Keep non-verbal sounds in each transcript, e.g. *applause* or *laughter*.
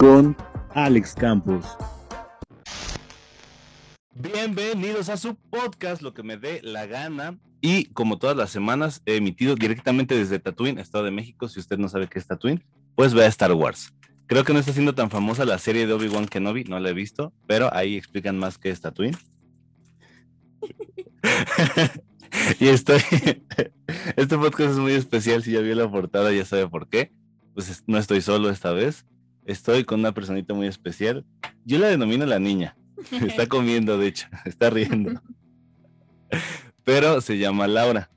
con Alex Campos. Bienvenidos a su podcast, lo que me dé la gana. Y como todas las semanas, he emitido directamente desde Tatooine, Estado de México. Si usted no sabe qué es Tatooine, pues vea Star Wars. Creo que no está siendo tan famosa la serie de Obi-Wan Kenobi, no la he visto, pero ahí explican más qué es Tatooine. *laughs* y estoy. *laughs* este podcast es muy especial. Si ya vio la portada, ya sabe por qué. Pues no estoy solo esta vez. Estoy con una personita muy especial. Yo la denomino la niña. *laughs* Está comiendo, de hecho, *laughs* está riendo. Pero se llama Laura.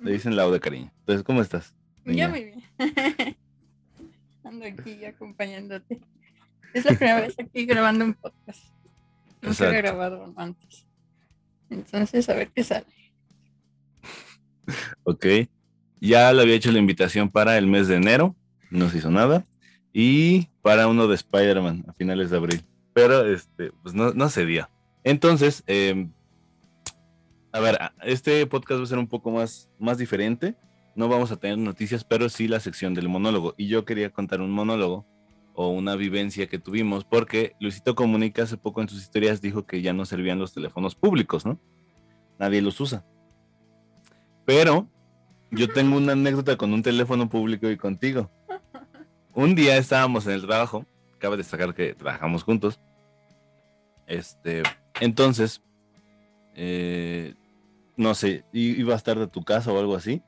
Le dicen Laura cariño. Entonces, ¿cómo estás? Ya muy bien. *laughs* Ando aquí acompañándote. Es la primera vez aquí grabando un podcast. No se he grabado antes. Entonces, a ver qué sale. Ok. Ya le había hecho la invitación para el mes de enero. No se hizo nada. Y para uno de Spider-Man a finales de abril pero este, pues no, no se dio. Entonces, em, a ver, este podcast va a ser un poco más, más diferente. No vamos a tener noticias, pero sí la sección del monólogo. Y yo quería contar un monólogo o una vivencia que tuvimos, porque Luisito Comunica hace poco en sus historias dijo que ya no servían los teléfonos públicos, ¿no? Nadie los usa. Pero yo tengo una anécdota con un teléfono público y contigo. Un día estábamos en el trabajo cabe destacar que trabajamos juntos. Este, entonces, eh, no sé, iba a estar de tu casa o algo así.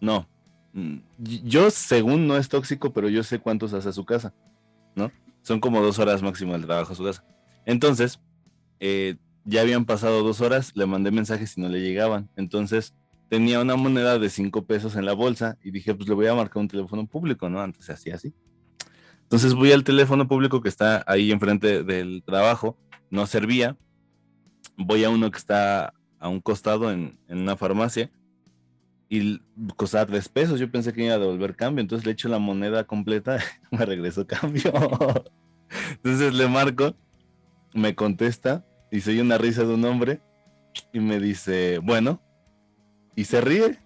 No, mm, yo según no es tóxico, pero yo sé cuántos hace a su casa, ¿no? Son como dos horas máximo el trabajo a su casa. Entonces, eh, ya habían pasado dos horas, le mandé mensajes y no le llegaban. Entonces, tenía una moneda de cinco pesos en la bolsa y dije, pues le voy a marcar un teléfono público, ¿no? Antes se hacía así. Entonces voy al teléfono público que está ahí enfrente del trabajo, no servía. Voy a uno que está a un costado en, una farmacia y costaba tres pesos. Yo pensé que iba a devolver cambio, entonces le echo la moneda completa, *laughs* me regreso cambio. *laughs* entonces le marco, me contesta y se oye una risa de un hombre y me dice, bueno, y se ríe.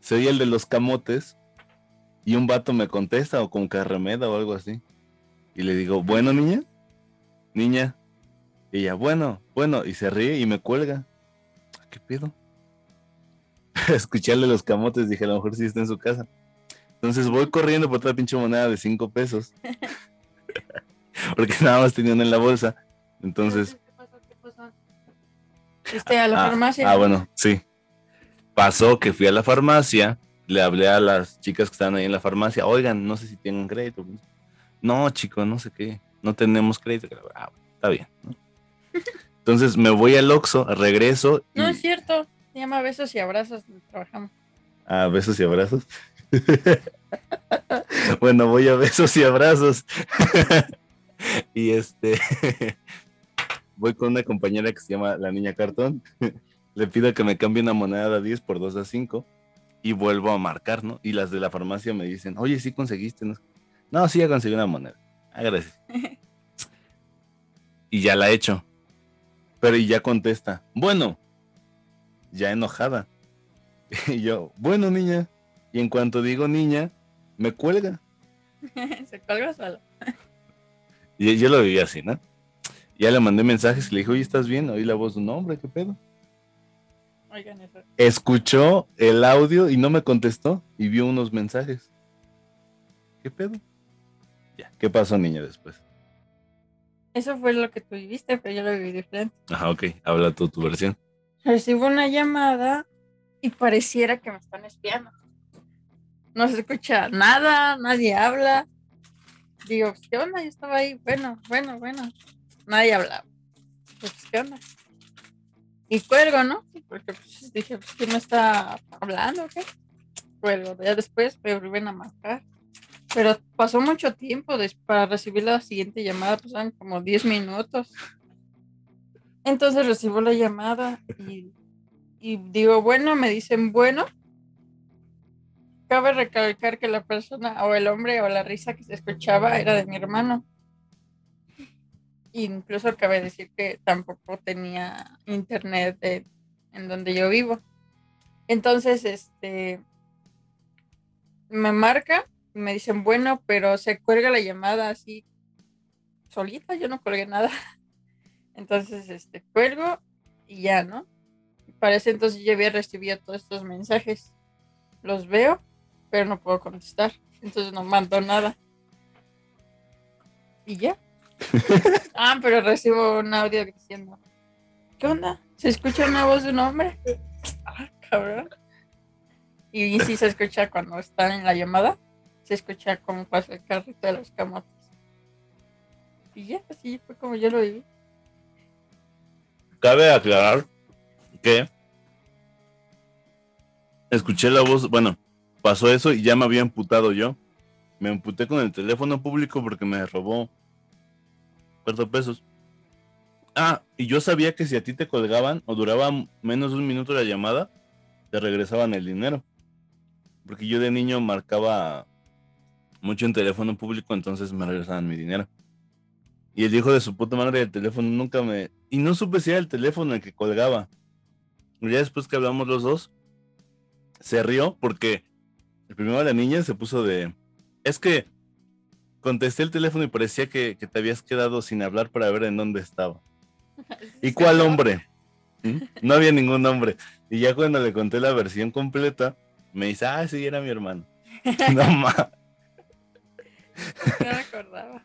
Se oye el de los camotes y un vato me contesta o con carremeda o algo así. Y le digo, bueno, niña, niña. Y ella, bueno, bueno, y se ríe y me cuelga. ¿Qué pedo? *laughs* Escucharle los camotes, dije, a lo mejor sí está en su casa. Entonces voy corriendo por otra pinche moneda de cinco pesos. *laughs* Porque nada más tenían en la bolsa. Entonces. ¿Qué pasó? ¿Qué pasó? Este, a la ah, farmacia. Ah, bueno, sí. Pasó que fui a la farmacia le hablé a las chicas que estaban ahí en la farmacia, oigan, no sé si tienen crédito. No, chicos, no sé qué, no tenemos crédito. Ah, está bien. *laughs* Entonces me voy al Oxxo, regreso. No es cierto, se llama Besos y Abrazos, trabajamos. Ah, Besos y Abrazos. *laughs* bueno, voy a Besos y Abrazos. *laughs* y este, voy con una compañera que se llama La Niña Cartón. Le pido que me cambie una moneda de 10 por 2 a 5 y vuelvo a marcar, ¿no? Y las de la farmacia me dicen, oye, sí conseguiste, ¿no? No, sí, ya conseguí una moneda. Ah, gracias. *laughs* y ya la he hecho. Pero y ya contesta, bueno, ya enojada. *laughs* y yo, bueno, niña. Y en cuanto digo niña, me cuelga. *laughs* Se cuelga solo. y yo lo viví así, ¿no? Ya le mandé mensajes y le dije, oye, ¿estás bien? Oí la voz de un hombre, ¿qué pedo? Escuchó el audio y no me contestó y vio unos mensajes. ¿Qué pedo? Ya, ¿qué pasó, niña, después? Eso fue lo que tú viviste, pero yo lo viví diferente. Ajá, ok. Habla tú tu versión. Recibo una llamada y pareciera que me están espiando. No se escucha nada, nadie habla. Digo, ¿qué onda? Yo estaba ahí. Bueno, bueno, bueno. Nadie hablaba. Pues, ¿qué onda? Y cuelgo, ¿no? Porque pues, dije, pues, ¿quién está hablando? ¿Qué? Cuelgo. Ya después me vuelven a marcar. Pero pasó mucho tiempo para recibir la siguiente llamada, pasaron como 10 minutos. Entonces recibo la llamada y digo, bueno, me dicen, bueno. Cabe recalcar que la persona o el hombre o la risa que se escuchaba era de mi hermano incluso cabe decir que tampoco tenía internet en donde yo vivo. Entonces, este, me marca, me dicen, bueno, pero se cuelga la llamada así solita, yo no colgué nada. *laughs* Entonces, este, cuelgo y ya, ¿no? Para ese entonces yo había recibido todos estos mensajes. Los veo, pero no puedo contestar. Entonces no mando nada. Y ya. *laughs* ah, pero recibo un audio diciendo, ¿qué onda? ¿Se escucha una voz de un hombre? Ah, cabrón. Y sí se escucha cuando están en la llamada, se escucha como pasa el carrito de los camotes. Y ya, así fue como yo lo viví. Cabe aclarar que escuché la voz, bueno, pasó eso y ya me había emputado yo. Me emputé con el teléfono público porque me robó cuatro pesos. Ah, y yo sabía que si a ti te colgaban o duraba menos de un minuto la llamada, te regresaban el dinero. Porque yo de niño marcaba mucho en teléfono público, entonces me regresaban mi dinero. Y el hijo de su puta madre del teléfono nunca me... Y no supe si era el teléfono el que colgaba. Y ya después que hablamos los dos, se rió porque el primero la niña se puso de... Es que contesté el teléfono y parecía que, que te habías quedado sin hablar para ver en dónde estaba. *laughs* ¿Y cuál hombre? ¿Mm? No había ningún hombre. Y ya cuando le conté la versión completa, me dice, ah, sí, era mi hermano. *laughs* no más. No me acordaba.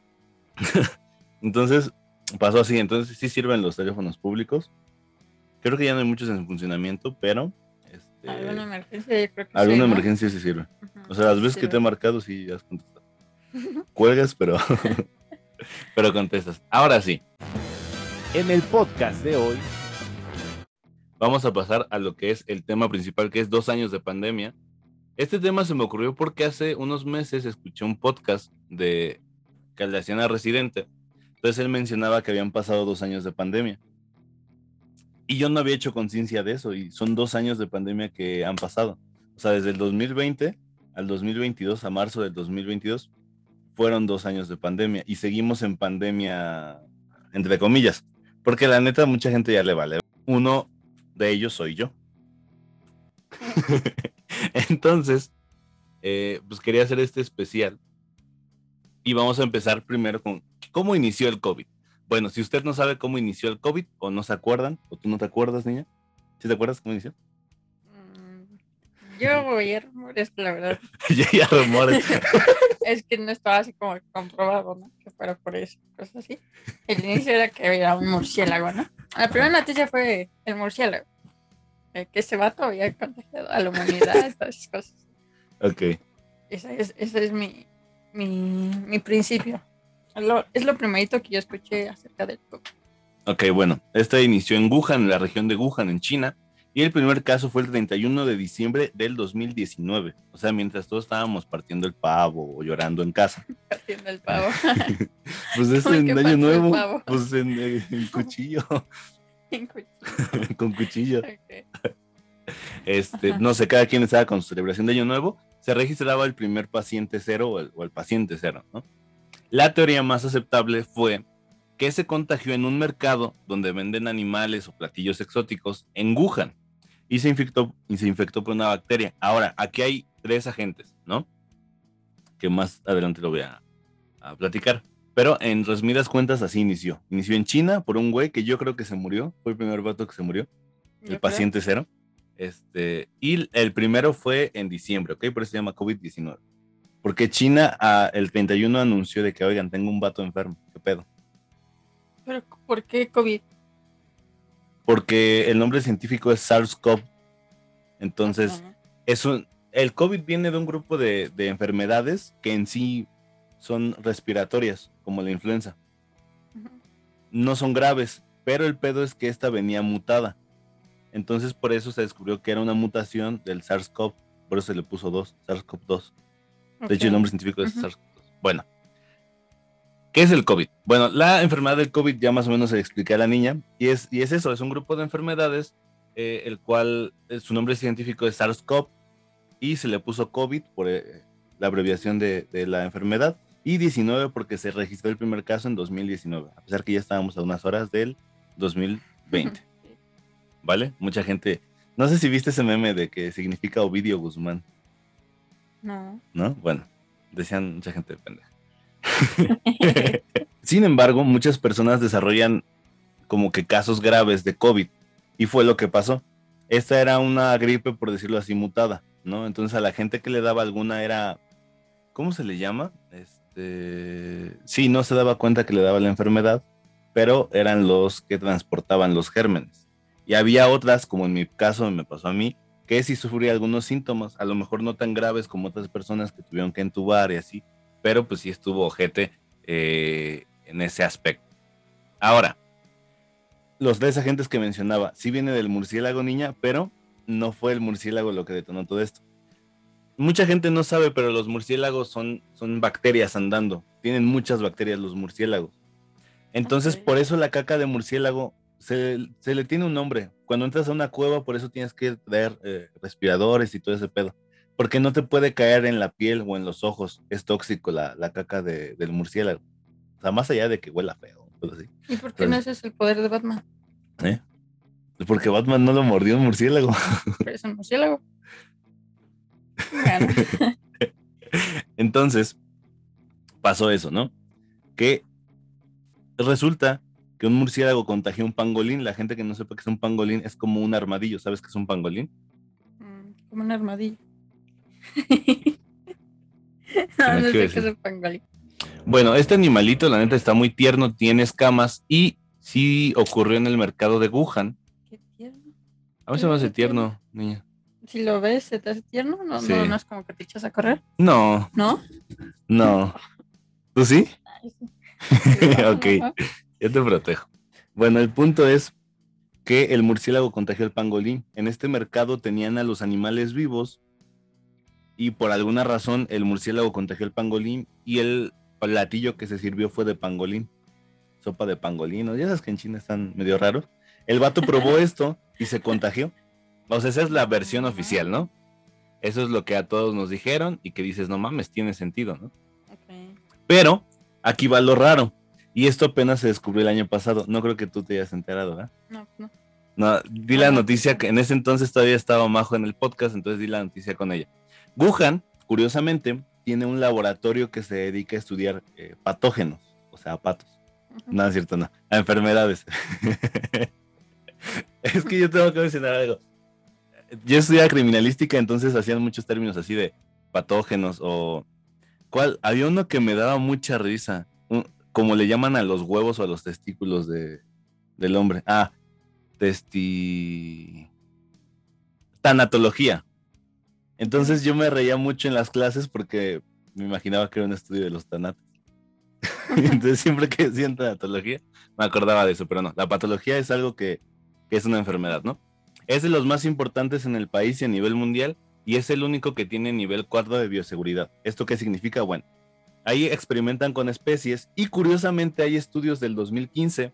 *laughs* Entonces, pasó así. Entonces, sí sirven los teléfonos públicos. Creo que ya no hay muchos en funcionamiento, pero. Este, Alguna emergencia, yo creo que alguna sí, ¿no? emergencia sí sirve. O sea, las sí veces que te he marcado, sí, ya has contestado. *laughs* Cuelgas, pero. *laughs* pero contestas. Ahora sí, En el podcast de hoy, vamos a pasar a lo que es el tema principal, que es dos años de pandemia. Este tema se me ocurrió porque hace unos meses escuché un podcast de Caldaciana Residente. Entonces él mencionaba que habían pasado dos años de pandemia. Y yo no había hecho conciencia de eso, y son dos años de pandemia que han pasado. O sea, desde el 2020 al 2022, a marzo del 2022, fueron dos años de pandemia. Y seguimos en pandemia, entre comillas. Porque la neta, mucha gente ya le vale. Uno de ellos soy yo. *laughs* Entonces, eh, pues quería hacer este especial. Y vamos a empezar primero con cómo inició el COVID. Bueno, si usted no sabe cómo inició el COVID, o no se acuerdan, o tú no te acuerdas, niña, ¿sí te acuerdas cómo inició? Yo voy a rumores, la verdad. *laughs* ya, ya rumores. *laughs* Es que no estaba así como comprobado, ¿no? Que fuera por eso, cosas así. El inicio era que era un murciélago, ¿no? La primera noticia fue el murciélago. que ese vato había contagiado a la humanidad, *laughs* todas esas cosas. ok, Ese es, ese es mi, mi, mi principio. Es lo, es lo primerito que yo escuché acerca del COVID. ok, bueno. Este inició en Wuhan, en la región de Wuhan, en China. Y el primer caso fue el 31 de diciembre del 2019. O sea, mientras todos estábamos partiendo el pavo o llorando en casa. *laughs* Haciendo el pavo. *laughs* Pues *laughs* es ¿Cómo en Año Nuevo. Pues en, eh, en cuchillo. En cuchillo. con cuchillo. Este, Ajá. no sé, cada quien estaba con su celebración de Año Nuevo. Se registraba el primer paciente cero o el, o el paciente cero, ¿no? La teoría más aceptable fue que se contagió en un mercado donde venden animales o platillos exóticos en Wuhan y se infectó, y se infectó por una bacteria. Ahora, aquí hay tres agentes, ¿no? Que más adelante lo voy a, a platicar. Pero en resumidas cuentas, así inició. Inició en China por un güey que yo creo que se murió. Fue el primer vato que se murió el creo. paciente cero. Este, y el primero fue en diciembre, ¿ok? Por eso se llama COVID-19. Porque China ah, el 31 anunció de que, oigan, tengo un vato enfermo. ¿Qué pedo? Pero, ¿por qué COVID? Porque el nombre científico es SARS-CoV. Entonces, es un, el COVID viene de un grupo de, de enfermedades que en sí son respiratorias, como la influenza. No son graves, pero el pedo es que esta venía mutada. Entonces por eso se descubrió que era una mutación del SARS-CoV, por eso se le puso dos, SARS-CoV-2. De hecho, el nombre científico es Ujú. SARS-CoV-2. Bueno, ¿qué es el COVID? Bueno, la enfermedad del COVID ya más o menos se le expliqué a la niña, y es, y es eso, es un grupo de enfermedades, eh, el cual eh, su nombre científico es SARS-CoV, y se le puso COVID por eh, la abreviación de, de la enfermedad, y 19 porque se registró el primer caso en 2019, a pesar que ya estábamos a unas horas del 2020, Sí. ¿vale? Mucha gente, no sé si viste ese meme de que significa Ovidio Guzmán. No. ¿no? Bueno, Decían mucha gente pendeja. *laughs* Sin embargo, muchas personas desarrollan como que casos graves de COVID. Y fue lo que pasó. Esta era una gripe, por decirlo así, mutada, ¿no? Entonces a la gente que le daba alguna era, ¿cómo se le llama? Este, sí, no se daba cuenta que le daba la enfermedad, pero eran los que transportaban los gérmenes. Y había otras, como en mi caso me pasó a mí, que sí sufría algunos síntomas, a lo mejor no tan graves como otras personas que tuvieron que entubar y así, pero pues sí estuvo ojete eh, en ese aspecto. Ahora, los tres agentes que mencionaba, sí viene del murciélago niña, pero no fue el murciélago lo que detonó todo esto. Mucha gente no sabe, pero los murciélagos son, son bacterias andando. Tienen muchas bacterias los murciélagos. Entonces, por eso la caca de murciélago se, le tiene un nombre. Cuando entras a una cueva, por eso tienes que traer eh, respiradores y todo ese pedo. Porque no te puede caer en la piel o en los ojos. Es tóxico la, caca del murciélago. O sea, más allá de que huela feo. ¿Y por qué no ese es el poder de Batman? ¿Eh? Porque Batman no lo mordió un murciélago. Pero es un murciélago. *laughs* Entonces, pasó eso, ¿no? Que resulta que un murciélago contagió un pangolín. La gente que no sepa que es un pangolín es como un armadillo. ¿Sabes qué es un pangolín? Mm, como un armadillo. *laughs* no, no sé qué es un pangolín. Bueno, este animalito, la neta, está muy tierno, tiene escamas y sí ocurrió en el mercado de Wuhan. Qué tierno. A mí se me hace tierno, niña. Si lo ves, ¿se te hace tierno? ¿No, no, es como que te echas a correr? No. ¿No? No. ¿Tú sí? *laughs* ok, yo te protejo. Bueno, el punto es que el murciélago contagió el pangolín. En este mercado tenían a los animales vivos y por alguna razón el murciélago contagió el pangolín y el platillo que se sirvió fue de pangolín. Sopa de pangolín. Ya sabes que en China están medio raros. El vato probó *laughs* esto y se contagió. O sea, esa es la versión oficial, ¿no? Eso es lo que a todos nos dijeron y que dices, no mames, tiene sentido, ¿no? Pero aquí va lo raro. Y esto apenas se descubrió el año pasado. No creo que tú te hayas enterado, ¿verdad? No, no. No, di la noticia que en ese entonces todavía estaba Majo en el podcast, entonces di la noticia con ella. Wuhan, curiosamente, tiene un laboratorio que se dedica a estudiar eh, patógenos, o sea, patos. No, es cierto, no. A enfermedades. *laughs* es que yo tengo que mencionar algo. Yo estudiaba criminalística, entonces hacían muchos términos así de patógenos o... ¿Cuál? Había uno que me daba mucha risa, como le llaman a los huevos o a los testículos de, del hombre. Ah, testi... Tanatología. Entonces yo me reía mucho en las clases porque me imaginaba que era un estudio de los tanatos. *laughs* Entonces siempre que decían tanatología me acordaba de eso, pero no, la patología es algo que, que, es una enfermedad, ¿no? Es de los más importantes en el país y a nivel mundial y es el único que tiene nivel 4 de bioseguridad. ¿Esto qué significa? Bueno, ahí experimentan con especies y curiosamente hay estudios del 2015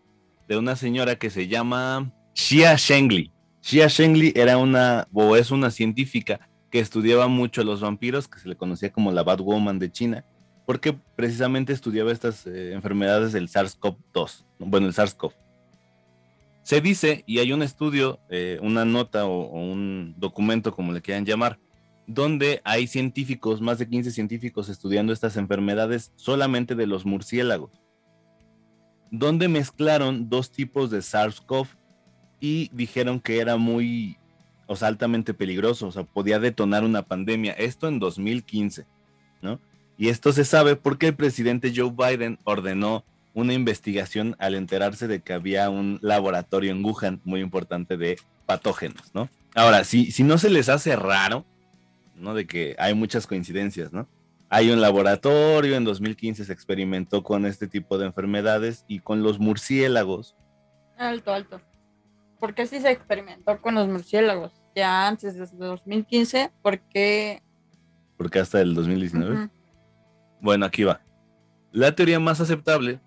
de una señora que se llama Xia Shengli. Xia Shengli era una, o es una científica que estudiaba mucho a los vampiros, que se le conocía como la Batwoman de China, porque precisamente estudiaba estas eh, enfermedades del SARS-CoV-2, bueno, el SARS-CoV. Se dice, y hay un estudio, eh, una nota o, o, un documento, como le quieran llamar, donde hay científicos, más de 15 científicos estudiando estas enfermedades solamente de los murciélagos, donde mezclaron dos tipos de SARS-CoV y dijeron que era muy o sea, altamente peligroso, o sea, podía detonar una pandemia. Esto en 2015, ¿no? Y esto se sabe porque el presidente Joe Biden ordenó una investigación al enterarse de que había un laboratorio en Wuhan muy importante de patógenos, ¿no? Ahora, si, si no se les hace raro, ¿no? De que hay muchas coincidencias, ¿no? Hay un laboratorio, en 2015 se experimentó con este tipo de enfermedades y con los murciélagos. Alto, alto. ¿Por qué sí se experimentó con los murciélagos? Ya antes, desde 2015, porque... Porque hasta el 2019. Bueno, aquí va. La teoría más aceptable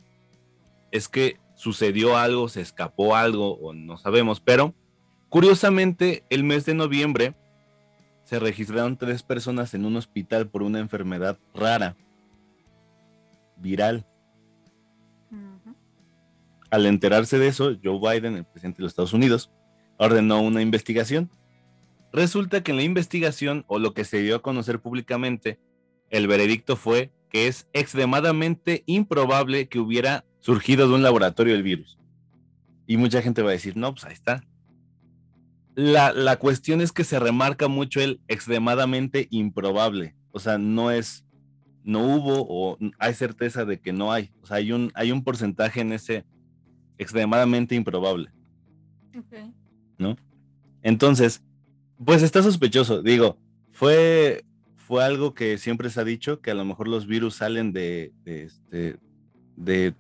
es que sucedió algo, se escapó algo, o no sabemos, pero curiosamente el mes de noviembre se registraron tres personas en un hospital por una enfermedad rara, viral. Al enterarse de eso, Joe Biden, el presidente de los Estados Unidos, ordenó una investigación Resulta que en la investigación, o lo que se dio a conocer públicamente, el veredicto fue que es extremadamente improbable que hubiera surgido de un laboratorio el virus. Y mucha gente va a decir, no, pues ahí está. La, la cuestión es que se remarca mucho el extremadamente improbable. O sea, no es, no hubo o hay certeza de que no hay. O sea, hay un, hay un porcentaje en ese extremadamente improbable. ¿no? Entonces, pues está sospechoso. Digo, fue, fue algo que siempre se ha dicho, que a lo mejor los virus salen de, de, este, de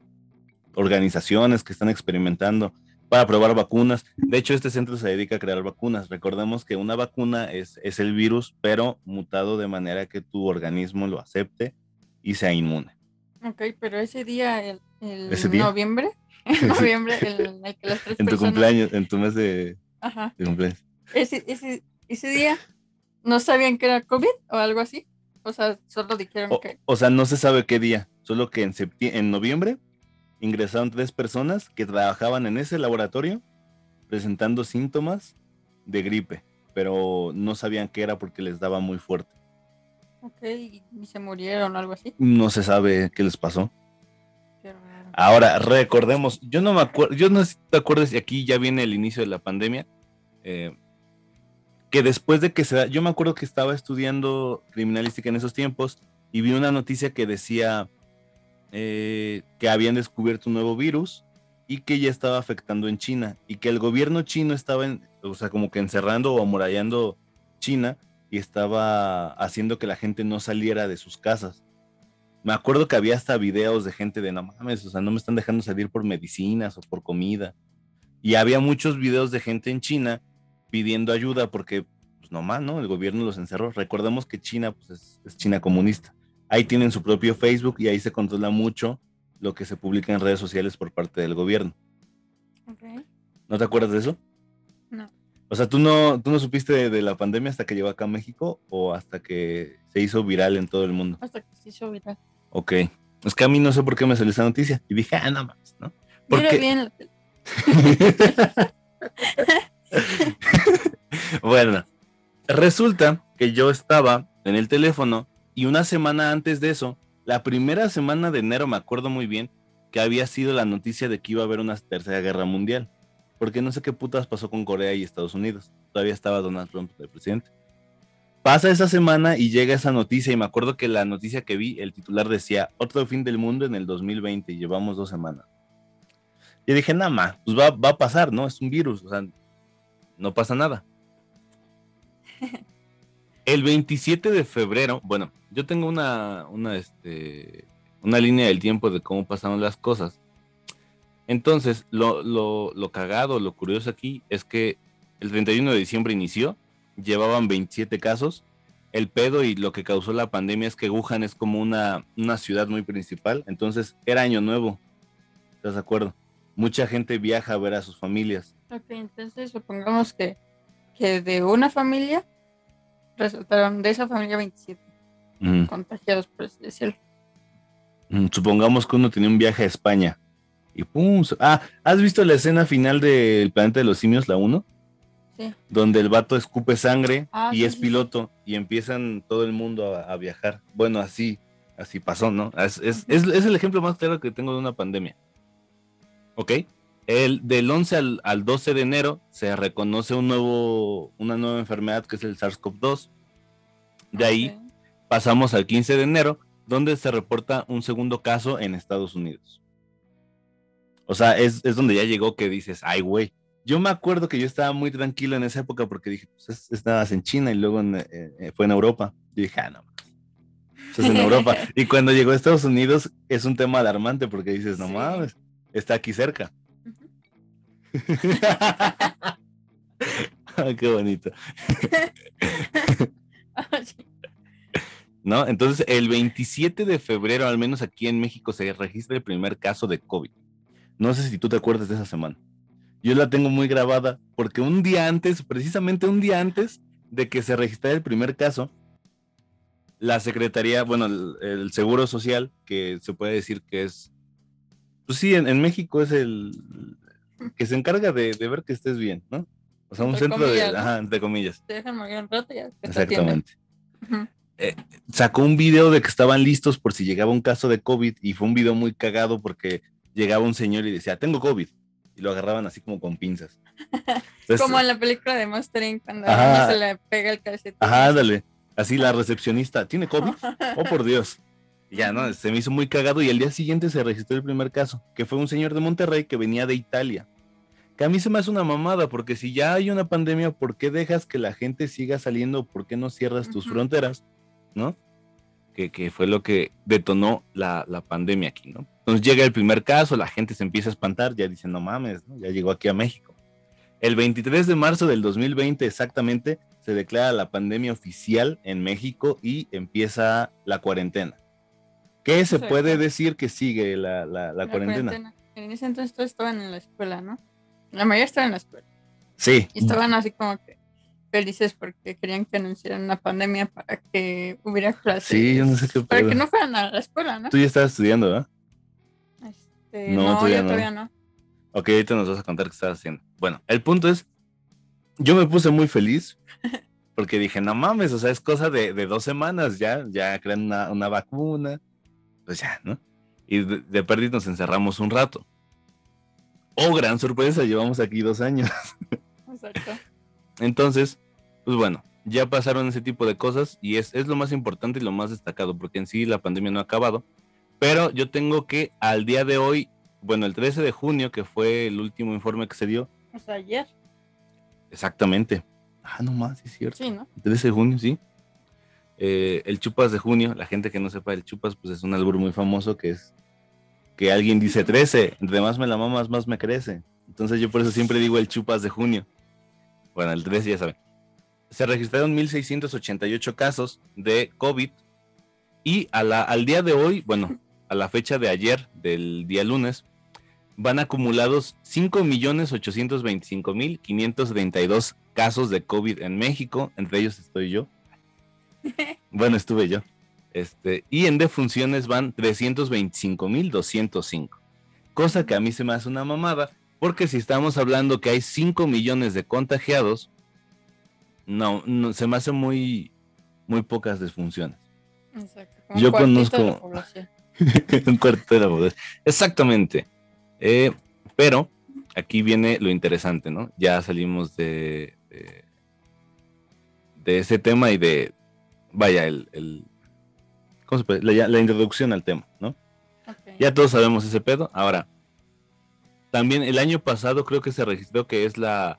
organizaciones que están experimentando para probar vacunas. De hecho, este centro se dedica a crear vacunas. Recordemos que una vacuna es, es el virus, pero mutado de manera que tu organismo lo acepte y sea inmune. Ok, pero ese día, el, el ¿Ese día? noviembre, *laughs* en noviembre, el, que las tres En tu personas- cumpleaños, en tu mes de, Ajá. de cumpleaños. Ese, ese, ese día, ¿no sabían que era COVID o algo así? O sea, solo dijeron O, que... o sea, no se sabe qué día, solo que en, en noviembre ingresaron tres personas que trabajaban en ese laboratorio presentando síntomas de gripe, pero no sabían qué era porque les daba muy fuerte. Ok, y, se murieron o algo así. No se sabe qué les pasó. Qué raro. Ahora, recordemos, yo no me acuerdo, yo no sé si te acuerdas y aquí ya viene el inicio de la pandemia, eh, que después de que se yo me acuerdo que estaba estudiando criminalística en esos tiempos y vi una noticia que decía eh, que habían descubierto un nuevo virus y que ya estaba afectando en China y que el gobierno chino estaba, en, o sea, como que encerrando o amurallando China y estaba haciendo que la gente no saliera de sus casas. Me acuerdo que había hasta videos de gente de no mames, o sea, no me están dejando salir por medicinas o por comida. Y había muchos videos de gente en China pidiendo ayuda porque, pues nomás, ¿no? El gobierno los encerró. Recordemos que China, pues es, es China comunista. Ahí tienen su propio Facebook y ahí se controla mucho lo que se publica en redes sociales por parte del gobierno. Ok. ¿No te acuerdas de eso? No. O sea, ¿tú no, tú no supiste de, de la pandemia hasta que llegó acá a México o hasta que se hizo viral en todo el mundo? Hasta que se hizo viral. Ok. Es que a mí no sé por qué me salió esa noticia. Y dije, ah, no mames, ¿no? Porque- vi en la tele. *laughs* bueno, resulta que yo estaba en el teléfono y una semana antes de eso, la primera semana de enero, me acuerdo muy bien, que había sido la noticia de que iba a haber una tercera guerra mundial. Porque no sé qué putas pasó con Corea y Estados Unidos. Todavía estaba Donald Trump de presidente. Pasa esa semana y llega esa noticia y me acuerdo que la noticia que vi, el titular decía, otro fin del mundo en el 2020 y llevamos dos semanas. Y dije, nada más, pues va, va a pasar, ¿no? Es un virus, o sea, no pasa nada. El 27 de febrero, bueno, yo tengo una, una, este, una línea del tiempo de cómo pasaron las cosas. Entonces, lo, lo, lo cagado, lo curioso aquí es que el 31 de diciembre inició, llevaban 27 casos. El pedo y lo que causó la pandemia es que Wuhan es como una, una ciudad muy principal, entonces era año nuevo. ¿Estás de acuerdo? Mucha gente viaja a ver a sus familias. Ok, entonces supongamos que, que de una familia resultaron de esa familia 27 Ujú. contagiados, por así decirlo. Mm, Supongamos que uno tenía un viaje a España y pum. Ah, ¿has visto la escena final del Planeta de los Simios, la 1? Sí. Donde el vato escupe sangre Ah, y sí, es sí. piloto y empiezan todo el mundo a, a viajar. Bueno, así, así pasó, ¿no? Es, es- es- es el ejemplo más claro que tengo de una pandemia. ¿Ok? El, del 11 al, al 12 de enero se reconoce un nuevo, una nueva enfermedad que es el SARS-CoV-2. De ahí pasamos al 15 de enero, donde se reporta un segundo caso en Estados Unidos. O sea, es, es donde ya llegó que dices, ay, güey. Yo me acuerdo que yo estaba muy tranquilo en esa época porque dije, pues es- estabas en China y luego en, eh, eh, fue en Europa. Y dije, ah, no. Pues es en Europa. *laughs* y cuando llegó a Estados Unidos es un tema alarmante porque dices, no Sí. mames, está aquí cerca. Ah, qué bonito. ¿no? Entonces, el 27 de febrero, al menos aquí en México, se registra el primer caso de COVID. No sé si tú te acuerdas de esa semana. Yo la tengo muy grabada porque un día antes, precisamente un día antes de que se registrara el primer caso, la Secretaría, bueno, el, Seguro Social, que se puede decir que es, pues sí, en México es el que se encarga de, de ver que estés bien, ¿no? O sea, un Entre centro comillas, de, ¿no? ajá, entre comillas. Te dejan morir un rato y ya. Exactamente. Ujú. eh, sacó un video de que estaban listos por si llegaba un caso de COVID y fue un video muy cagado porque llegaba un señor y decía, tengo COVID. Y lo agarraban así como con pinzas. Entonces, Como en la película de Monster Inc. cuando Ajá. se le pega el calcetín. Ajá, ándale. Así la recepcionista, ¿tiene COVID? *laughs* Oh, por Dios. Ya, ¿no? Se me hizo muy cagado y al día siguiente se registró el primer caso, que fue un señor de Monterrey que venía de Italia. Que a mí se me hace una mamada, porque si ya hay una pandemia, ¿por qué dejas que la gente siga saliendo? ¿Por qué no cierras tus fronteras? ¿No? Que, que fue lo que detonó la, la pandemia aquí, ¿no? Entonces llega el primer caso, la gente se empieza a espantar, ya dicen, no mames, ¿no? ya llegó aquí a México. El 23 de marzo del 2020 exactamente se declara la pandemia oficial en México y empieza la cuarentena. ¿Qué se puede decir que sigue la, la- la cuarentena? En ese entonces todos estaban en la escuela, ¿no? La mayoría estaban en la escuela. Sí, Y estaban así como que felices porque querían que anunciaran una pandemia para que hubiera clases. sí, yo no sé qué Para que no fueran a la escuela, ¿no? Tú ya estabas estudiando, ¿verdad? Este, No, no, todavía yo no. todavía no. Ok, ahorita nos vas a contar qué estás haciendo. Bueno, el punto es, yo me puse muy feliz *laughs* porque dije, no mames, o sea, es cosa de, de dos semanas, ya, ya crean una, una vacuna, pues ya, ¿no? Y de, de perdiz nos encerramos un rato. Oh, gran sorpresa, llevamos aquí dos años. *laughs* Exacto. Entonces, pues bueno, ya pasaron ese tipo de cosas y es, es lo más importante y lo más destacado, porque en sí la pandemia no ha acabado. Pero yo tengo que al día de hoy, bueno, el 13 de junio, que fue el último informe que se dio, O sea, ayer. exactamente. Ah, no más, sí es cierto. Sí, ¿no? El 13 de junio, sí. Eh, el chupas de junio, la gente que no sepa el chupas, pues es un albur muy famoso que es que alguien dice 13, entre más me la mamas, más me crece. Entonces yo por eso siempre digo el chupas de junio. Bueno, el 13 ya saben. Se registraron 1.688 casos de COVID y a la, al día de hoy, bueno, a la fecha de ayer, del día lunes, van acumulados 5.825.532 casos de COVID en México, entre ellos estoy yo. *laughs* Bueno, estuve yo. Este, y en defunciones van 325.205. Cosa que a mí se me hace una mamada, porque si estamos hablando que hay 5 millones de contagiados, no, no se me hace muy, muy pocas defunciones. Exacto. como Yo *laughs* de la conozco- población. un cuarto de la boda. Exactamente. Eh, pero aquí viene lo interesante, ¿no? Ya salimos de, de, de ese tema y de, vaya, el, el- ¿cómo se puede? La, la introducción al tema, ¿no? Ya todos sabemos ese pedo. Ahora, también el año pasado creo que se registró que es la,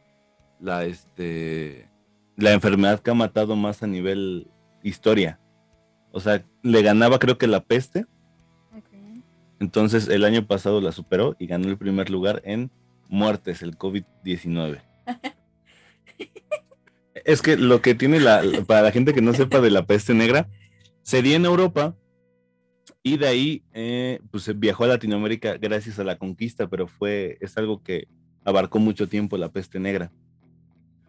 la, este, la enfermedad que ha matado más a nivel historia. O sea, le ganaba creo que la peste. Entonces el año pasado la superó y ganó el primer lugar en muertes, el COVID-19. *laughs* es que lo que tiene la, para la gente que no sepa de la peste negra, se dio en Europa y de ahí eh, pues viajó a Latinoamérica gracias a la conquista, pero fue, es algo que abarcó mucho tiempo la peste negra.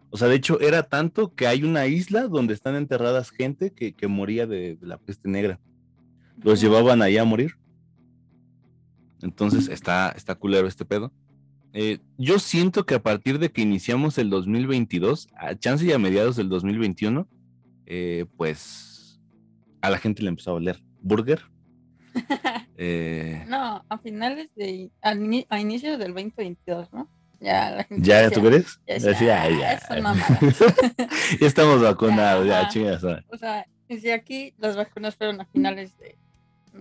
O sea, de hecho era tanto que hay una isla donde están enterradas gente que, que moría de- de la peste negra los llevaban allá a morir. Entonces está, está culero este pedo. Eh, yo siento que a partir de que iniciamos el 2022, a chance y a mediados del 2021, eh, pues a la gente le empezó a oler burger. *laughs* Eh, No, a finales de. A, a inicios del 2022, ¿no? Ya la gente. ¿Ya decía- tú crees? ya Decía, decía, "Ay, "Ah, ya, mamadas". *laughs* ya estamos vacunados, ya, chingas. madre". O sea, desde aquí las vacunas fueron a finales de.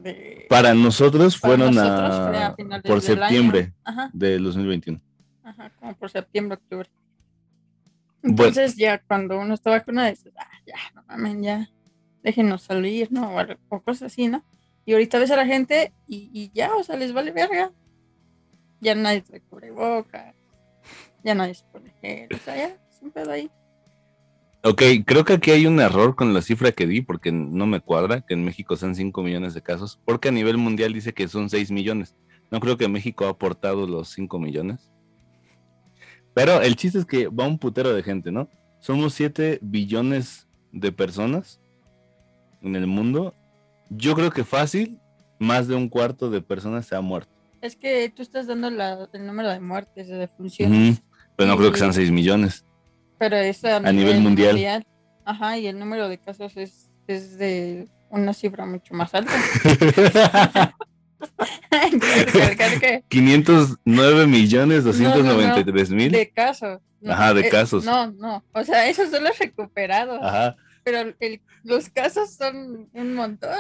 De- Para nosotros para fueron nosotros a, finales por septiembre Ajá, del 2021. ajá, como por septiembre, octubre. Bueno. Entonces, ya cuando uno está vacunado, dices, ah, ya, no mames, ya, déjenos salir, ¿no? O, cosas así, ¿no? Y ahorita ves a la gente y, y ya, o sea, les vale verga. Ya nadie se cubre boca, ya nadie se pone gel, o sea, ya, es un pedo ahí. Ok, creo que aquí hay un error con la cifra que di, porque no me cuadra que en México sean 5 millones de casos, porque a nivel mundial dice que son 6 millones. No creo que México ha aportado los 5 millones. Pero el chiste es que va un putero de gente, ¿no? Somos 7 billones de personas en el mundo. Yo creo que fácil, más de un cuarto de personas se ha muerto. Es que tú estás dando la- el número de muertes, de defunciones, Ujú, Pero no creo que sean 6 millones. Pero es a, nivel mundial. Ajá, y el número de casos es es de una cifra mucho más alta. *laughs* Que 509 millones 293 mil. de casos. no, Ajá, de eh, casos. No, no. O sea, eso solo es recuperado. Ajá. Pero el- los casos son un montón.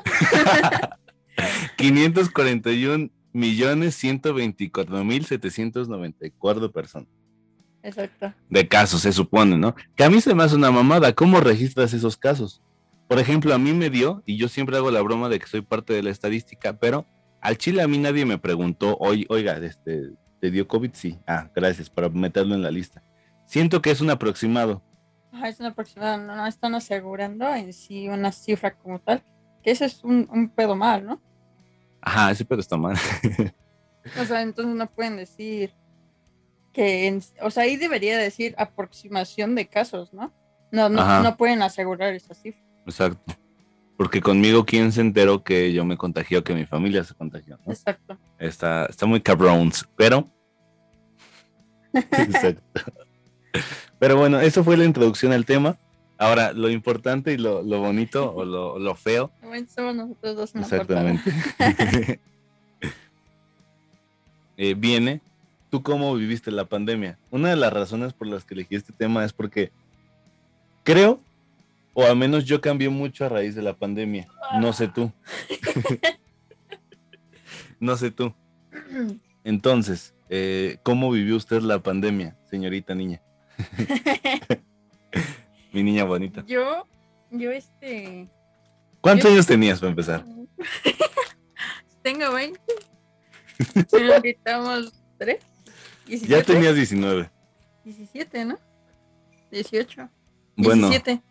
*laughs* 541 millones 124 mil 794 personas. Exacto. De casos, se supone, ¿no? Que a mí se me hace una mamada. ¿Cómo registras esos casos? Por ejemplo, a mí me dio, y yo siempre hago la broma de que soy parte de la estadística, pero al Chile a mí nadie me preguntó, "Oy- oiga, este, ¿te dio COVID? Sí. Ah, gracias, para meterlo en la lista. Siento que es un aproximado. Ajá, es una aproximada, no, no están asegurando en sí una cifra como tal. Que ese es un, un pedo mal, ¿no? Ajá, ese pedo está mal. *laughs* O sea, entonces no pueden decir que, en- o sea, ahí debería decir aproximación de casos, ¿no? No, Ajá. no, no pueden asegurar esa cifra. Exacto. Porque conmigo, ¿quién se enteró que yo me contagié o que mi familia se contagió? no? Exacto. Está, está muy cabrons, pero. *laughs* Exacto. Pero bueno, eso fue la introducción al tema. Ahora, lo importante y lo, lo bonito o lo, lo feo. *laughs* Bueno, somos nosotros dos en la portada. Exactamente. *laughs* Eh, viene. ¿Tú cómo viviste la pandemia? Una de las razones por las que elegí este tema es porque creo, o al menos yo cambié mucho a raíz de la pandemia. No sé tú. *laughs* no sé tú. Entonces, eh, ¿cómo vivió usted la pandemia, señorita niña? *laughs* Mi niña bonita. Yo, yo este, ¿Cuántos Yo- años tenías para empezar? *laughs* tengo 20. Si lo quitamos 3. Ya tenías 19. 17, ¿no? 18. Bueno, 17.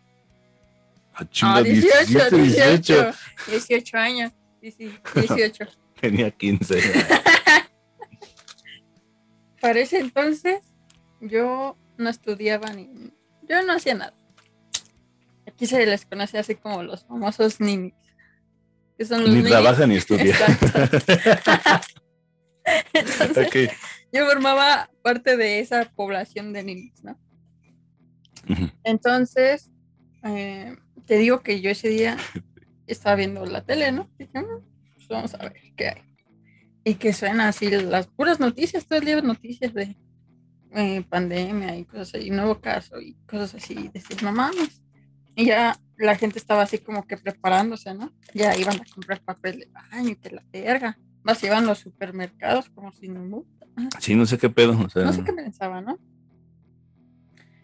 ah, chinga, Ah, 18, 17, 18. 18 años. Sí, sí, 18. Tenía 15. *laughs* Para ese entonces, yo no estudiaba ni. Yo no hacía nada. Aquí se les conoce así como los famosos ninis. Que son los Ni ninis. trabaja ni estudia. *laughs* *laughs* Entonces, Ok. Yo formaba parte de esa población de ninis, ¿no? Entonces, eh, te digo que yo ese día estaba viendo la tele, ¿no? Dije, "Mm, pues vamos a ver qué hay. Y que suenan así las puras noticias, todo el día noticias de eh, pandemia y cosas así, nuevo caso y cosas así. Y decís, no mames. Y ya la gente estaba así como que preparándose, ¿no? Ya iban a comprar papel de baño y que la verga. Más iban a los supermercados como si no. Sí, no sé qué pedo. o sea, No sé qué pensaba, ¿no?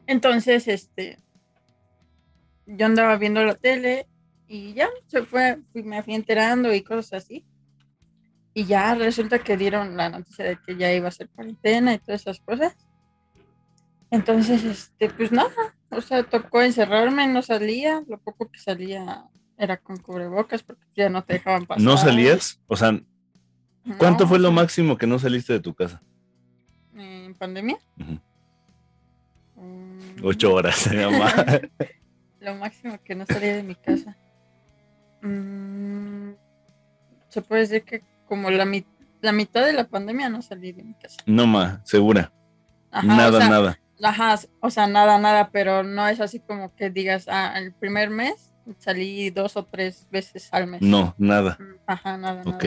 Entonces, este, yo andaba viendo la tele y ya se fue, me fui enterando y cosas así. Y ya resulta que dieron la noticia de que ya iba a ser cuarentena y todas esas cosas. Entonces, este, pues nada, o sea, tocó encerrarme, no salía, lo poco que salía era con cubrebocas porque ya no te dejaban pasar. ¿No salías? O sea, ¿cuánto fue lo máximo que no saliste de tu casa? ¿En pandemia? Mm, Ocho horas, *laughs* mamá. *laughs* Lo máximo que no salía de mi casa. Mm, se puede decir que como la, mi- la mitad de la pandemia no salí de mi casa. No, ma, segura. Ajá, nada, o sea, nada. Ajá, o sea, nada, nada, pero no es así como que digas, ah, el primer mes salí dos o tres veces al mes. No, nada. Ajá, nada, nada.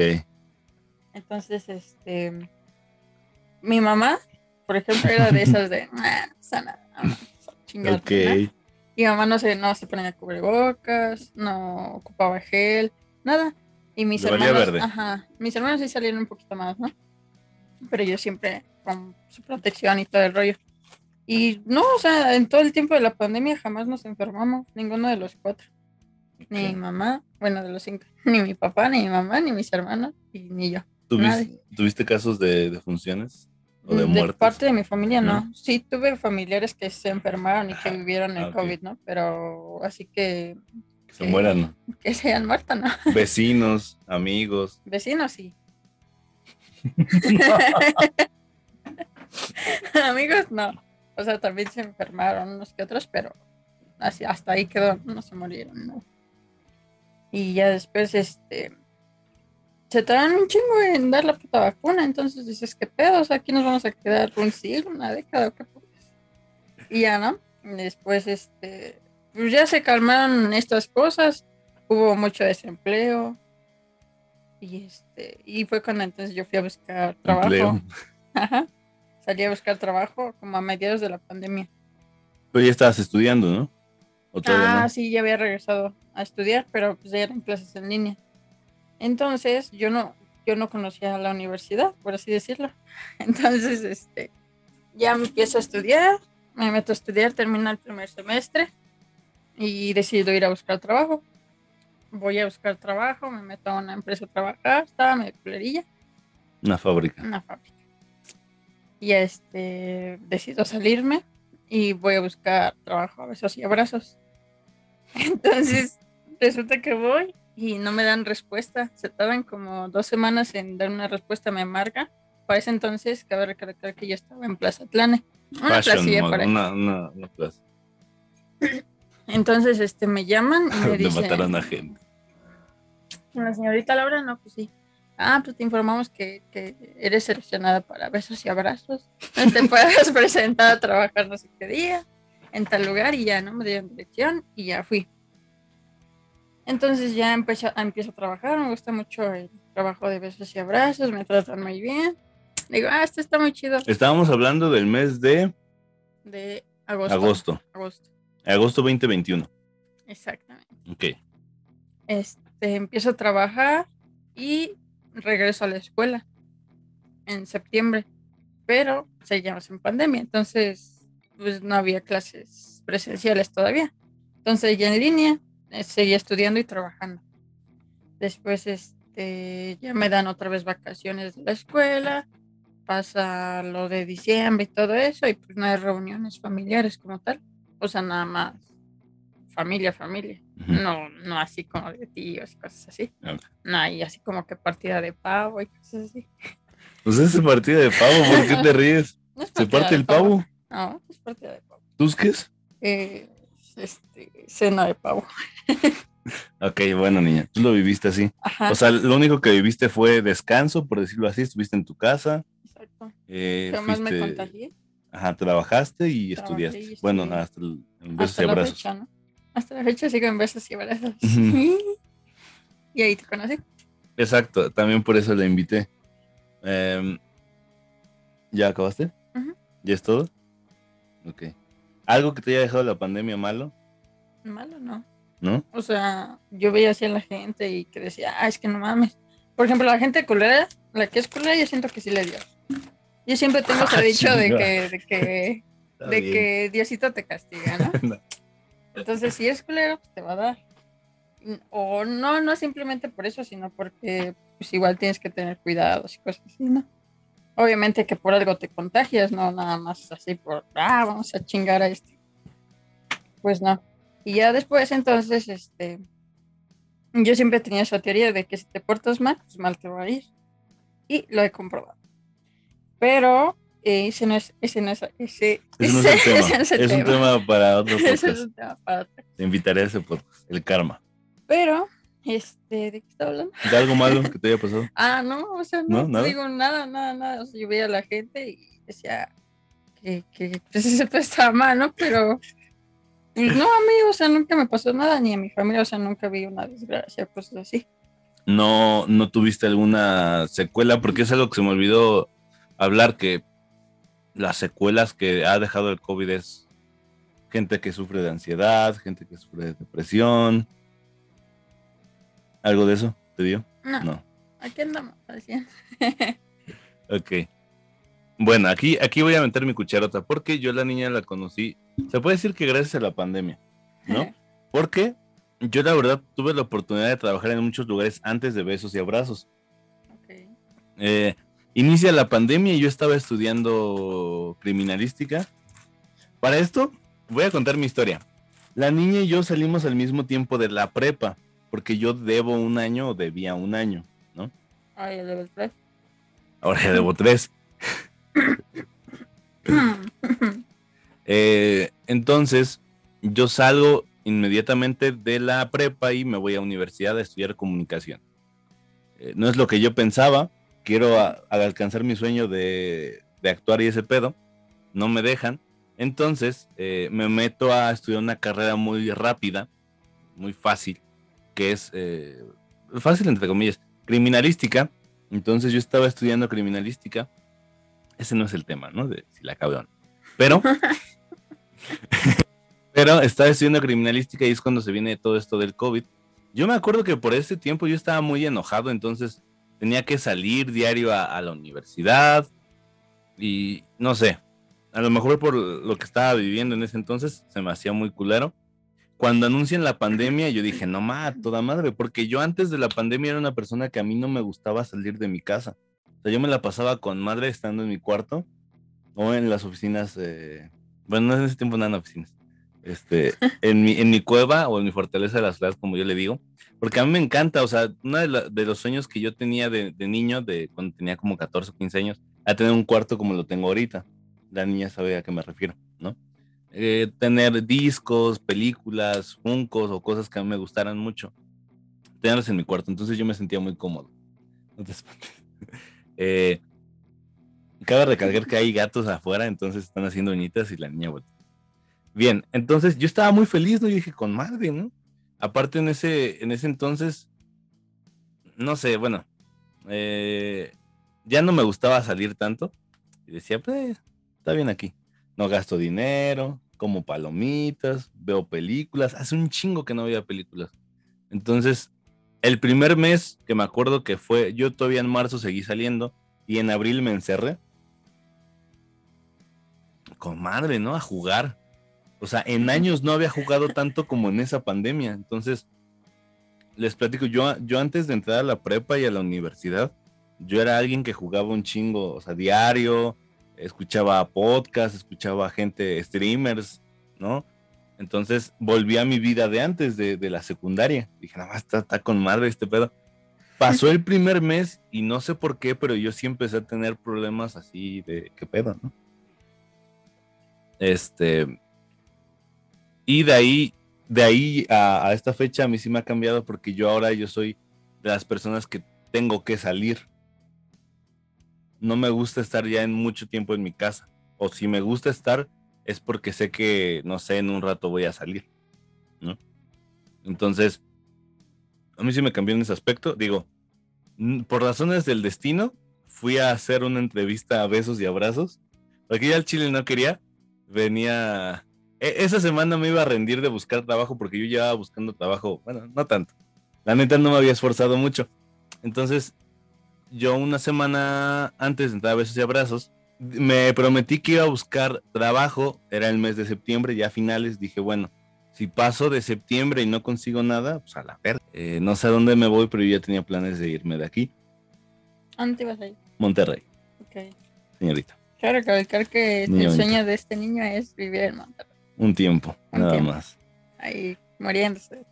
Entonces, este, mi mamá, por ejemplo, era de esas de, "Ah, no pasa nada, vamos a chingar", Ok. ¿no? Mi mamá no se, no se ponía cubrebocas, no ocupaba gel, nada. Y mis hermanos, verde. ajá, mis hermanos sí salieron un poquito más, ¿no? Pero yo siempre con su protección y todo el rollo. Y no, o sea, en todo el tiempo de la pandemia jamás nos enfermamos, ninguno de los cuatro. Ni mi mamá, bueno, de los cinco, *laughs* ni mi papá, ni mi mamá, ni mis hermanos, y ni yo. ¿Tuviste, nadie. ¿Tuviste casos de, de funciones? ¿O de de muertes? parte de mi familia, no. ¿No? Sí, tuve familiares que se enfermaron y que Ajá, vivieron el ah. COVID, ¿no? Pero así que, Que se mueran. que se hayan muerto, ¿no? *laughs* Vecinos, amigos. Vecinos, sí. *laughs* Amigos, no. O sea, también se enfermaron unos que otros, pero así, hasta ahí quedó, no se murieron, ¿no? Y ya después, este, se tardan un chingo en dar la puta vacuna, entonces dices, ¿qué pedo? O sea, aquí nos vamos a quedar un siglo, una década, ¿o qué? Y ya, ¿no? Después, este, pues ya se calmaron estas cosas hubo mucho desempleo. Y este, y fue cuando entonces yo fui a buscar trabajo. Empleo. *laughs* Ajá. Salí a buscar trabajo como a mediados de la pandemia. Pero ya estabas estudiando, ¿no? ¿O todavía Ah, no? sí, ya había regresado a estudiar, pero pues ya eran clases en línea. Entonces, yo no, yo no conocía la universidad, por así decirlo. *laughs* Entonces, este, ya me empiezo a estudiar, me meto a estudiar, termina el primer semestre y decido ir a buscar trabajo. Voy a buscar trabajo, me meto a una empresa a trabajar, estaba medio culerilla, Una fábrica. una fábrica. Y este, decido salirme y voy a buscar trabajo a besos y abrazos. *laughs* Entonces, resulta que voy y no me dan respuesta. Se tardan como dos semanas en dar una respuesta, me marca. Para ese entonces, cabe recalcar que yo estaba en Plaza Atlane. Una Fashion placilla mode, por ahí. una, una, una plaza Entonces, este, me llaman y *laughs* me dicen... mataron a gente. La señorita Laura, no, pues sí. Ah, pues te informamos que, que eres seleccionada para besos y abrazos. Te *laughs* puedes presentar a trabajar no sé qué día, en tal lugar, y ya, ¿no? Me dieron dirección y ya fui. Entonces ya empecé, a- empiezo a trabajar, me gusta mucho el trabajo de besos y abrazos, me tratan muy bien. Digo, ah, esto está muy chido. Estábamos hablando del mes de De agosto. agosto. Agosto, Agosto 2021. exactamente. Ok. este, empiezo a trabajar y regreso a la escuela en septiembre, pero seguíamos en pandemia, entonces pues no había clases presenciales todavía. Entonces ya en línea, seguía estudiando y trabajando. Después este, ya me dan otra vez vacaciones de la escuela, pasa lo de diciembre y todo eso, y pues no hay reuniones familiares como tal, o sea, nada más familia, familia. No, no así como de tíos y cosas así. No, y así como que partida de pavo y cosas así. Pues es partida de pavo, ¿por qué te ríes? *laughs* No ¿Se parte el pavo? No, no es partida de pavo. ¿Tus qué es? Eh, este, cena de pavo. Ok, bueno, niña, tú lo viviste así. Ajá, O sea, lo único que viviste fue descanso, por decirlo así. Estuviste en tu casa, exacto. eh, Jamás me contagié. ajá, trabajaste y Trabajé y estudiaste. Bueno, hasta el en besos Hasta y la abrazos. fecha, ¿no? Hasta la fecha sigo en besos y abrazos. *laughs* Y ahí te conocí. Exacto, también por eso la invité. Em, ¿Ya acabaste? Ujú. ¿Ya es todo? Ok. ¿Algo que te haya dejado la pandemia malo? Malo, ¿no? ¿No? O sea, yo veía así a la gente y que decía, ah, es que no mames. Por ejemplo, la gente culera, la que es culera, yo siento que sí le dio. Yo siempre tengo ese *laughs* Ah, dicho de que, de que, *laughs* de que Diosito te castiga, ¿no? *laughs* Entonces, si eres culero, pues te va a dar. O no, no simplemente por eso, sino porque pues igual tienes que tener cuidados y cosas así, ¿no? Obviamente que por algo te contagias, no nada más así por, ah, vamos a chingar a este. Pues no. Y ya después, entonces, este, yo siempre tenía esa teoría de que si te portas mal, pues mal te va a ir. Y lo he comprobado. Pero eh, ese no es, ese no es, ese, Ese no es el *laughs* tema. ese no es el es un tema para otro *laughs* Ese es podcast. un tema para otro. Te invitaré a ese podcast, el karma. Pero, este, ¿de qué está hablando? ¿De algo malo *laughs* que te haya pasado? Ah, no, o sea, ¿No? no, te ¿Nada? digo nada, nada, nada. O sea, yo veía a la gente y decía que, que pues *laughs* pues, estaba mal, ¿no? Pero, pues, no, a mí, o sea, nunca me pasó nada, ni a mi familia, o sea, nunca vi una desgracia, cosas así. no, no tuviste alguna secuela, porque es algo que se me olvidó hablar, que las secuelas que ha dejado el COVID es gente que sufre de ansiedad, gente que sufre de depresión. ¿Algo de eso te dio? No, No. aquí andamos, 100. *laughs* Ok. Bueno, aquí, aquí voy a meter mi cucharota, porque yo la niña la conocí, se puede decir que gracias a la pandemia, ¿no? *laughs* Porque yo la verdad tuve la oportunidad de trabajar en muchos lugares antes de besos y abrazos. Ok. Eh, inicia la pandemia y yo estaba estudiando criminalística. Para esto, voy a contar mi historia. La niña y yo salimos al mismo tiempo de la prepa, porque yo debo un año o debía un año. Ay, el level 3. Ahora ya debo tres. *coughs* Eh, entonces, yo salgo inmediatamente de la prepa y me voy a universidad a estudiar comunicación. Eh, no es lo que yo pensaba. Quiero a- alcanzar mi sueño de, de actuar y ese pedo. No me dejan. Entonces, eh, me meto a estudiar una carrera muy rápida, muy fácil, que es eh, fácil entre comillas, criminalística. Entonces yo estaba estudiando criminalística. Ese no es el tema, ¿no? De si la cabrón. Pero, *laughs* pero estaba estudiando criminalística y es cuando se viene todo esto del COVID. Yo me acuerdo que por ese tiempo yo estaba muy enojado, entonces tenía que salir diario a, la universidad y no sé, a lo mejor por lo que estaba viviendo en ese entonces se me hacía muy culero. Cuando anuncian la pandemia, yo dije, no más, toda madre, porque yo antes de la pandemia era una persona que a mí no me gustaba salir de mi casa. O sea, yo me la pasaba con madre estando en mi cuarto o en las oficinas, bueno, no en ese tiempo nada en oficinas, este, *laughs* en, mi, en mi cueva o en mi fortaleza de las ciudades, como yo le digo, porque a mí me encanta, o sea, uno de, los sueños que yo tenía de, niño, de cuando tenía como 14 o 15 años, a tener un cuarto como lo tengo ahorita. La niña sabe a qué me refiero, ¿no? Eh, tener discos, películas, funcos o cosas que a mí me gustaran mucho, tenerlos en mi cuarto. Entonces yo me sentía muy cómodo. *laughs* No *laughs* eh, cabe recalcar que hay gatos afuera, entonces están haciendo uñitas y la niña vuelve. Bien, entonces yo estaba muy feliz, ¿no? Y dije, con madre, ¿no? Aparte en ese, en ese entonces, no sé, bueno, eh, ya no me gustaba salir tanto. Y decía, pues, está bien aquí. No gasto dinero, como palomitas, veo películas. Hace un chingo que no veía películas. Entonces, el primer mes que me acuerdo que fue, yo todavía en marzo seguí saliendo y en abril me encerré. Con madre, ¿no? A jugar. O sea, en años no había jugado tanto como en esa pandemia. Entonces, les platico, yo, yo antes de entrar a la prepa y a la universidad, yo era alguien que jugaba un chingo, o sea, diario, escuchaba podcast, escuchaba gente, streamers, ¿no? Entonces volví a mi vida de antes, de, la secundaria. Dije, nada más está, está, con madre este pedo. Pasó el primer mes y no sé por qué, pero yo sí empecé a tener problemas así de qué pedo, ¿no? Este, y de ahí, de ahí a, esta fecha a mí sí me ha cambiado porque yo ahora yo soy de las personas que tengo que salir. No me gusta estar ya en mucho tiempo en mi casa. O si me gusta estar es porque sé que, no sé, en un rato voy a salir. ¿no? Entonces, a mí sí me cambió en ese aspecto. Digo, por razones del destino, fui a hacer una entrevista a besos y abrazos. Porque ya el Chile no quería. Venía e, esa semana me iba a rendir de buscar trabajo porque yo llevaba buscando trabajo, bueno, no tanto. La neta no me había esforzado mucho. Entonces, yo una semana antes de entrar a besos y abrazos, me prometí que iba a buscar trabajo, era el mes de septiembre, ya a finales dije, bueno, si paso de septiembre y no consigo nada, pues a la verga. Eh, no sé a dónde me voy, pero yo ya tenía planes de irme de aquí. ¿Dónde ibas a ir? Monterrey. Ok. Señorita. Claro, recalcar que el sueño de este niño es vivir en Monterrey. Un tiempo, nada más. Ahí muriéndose.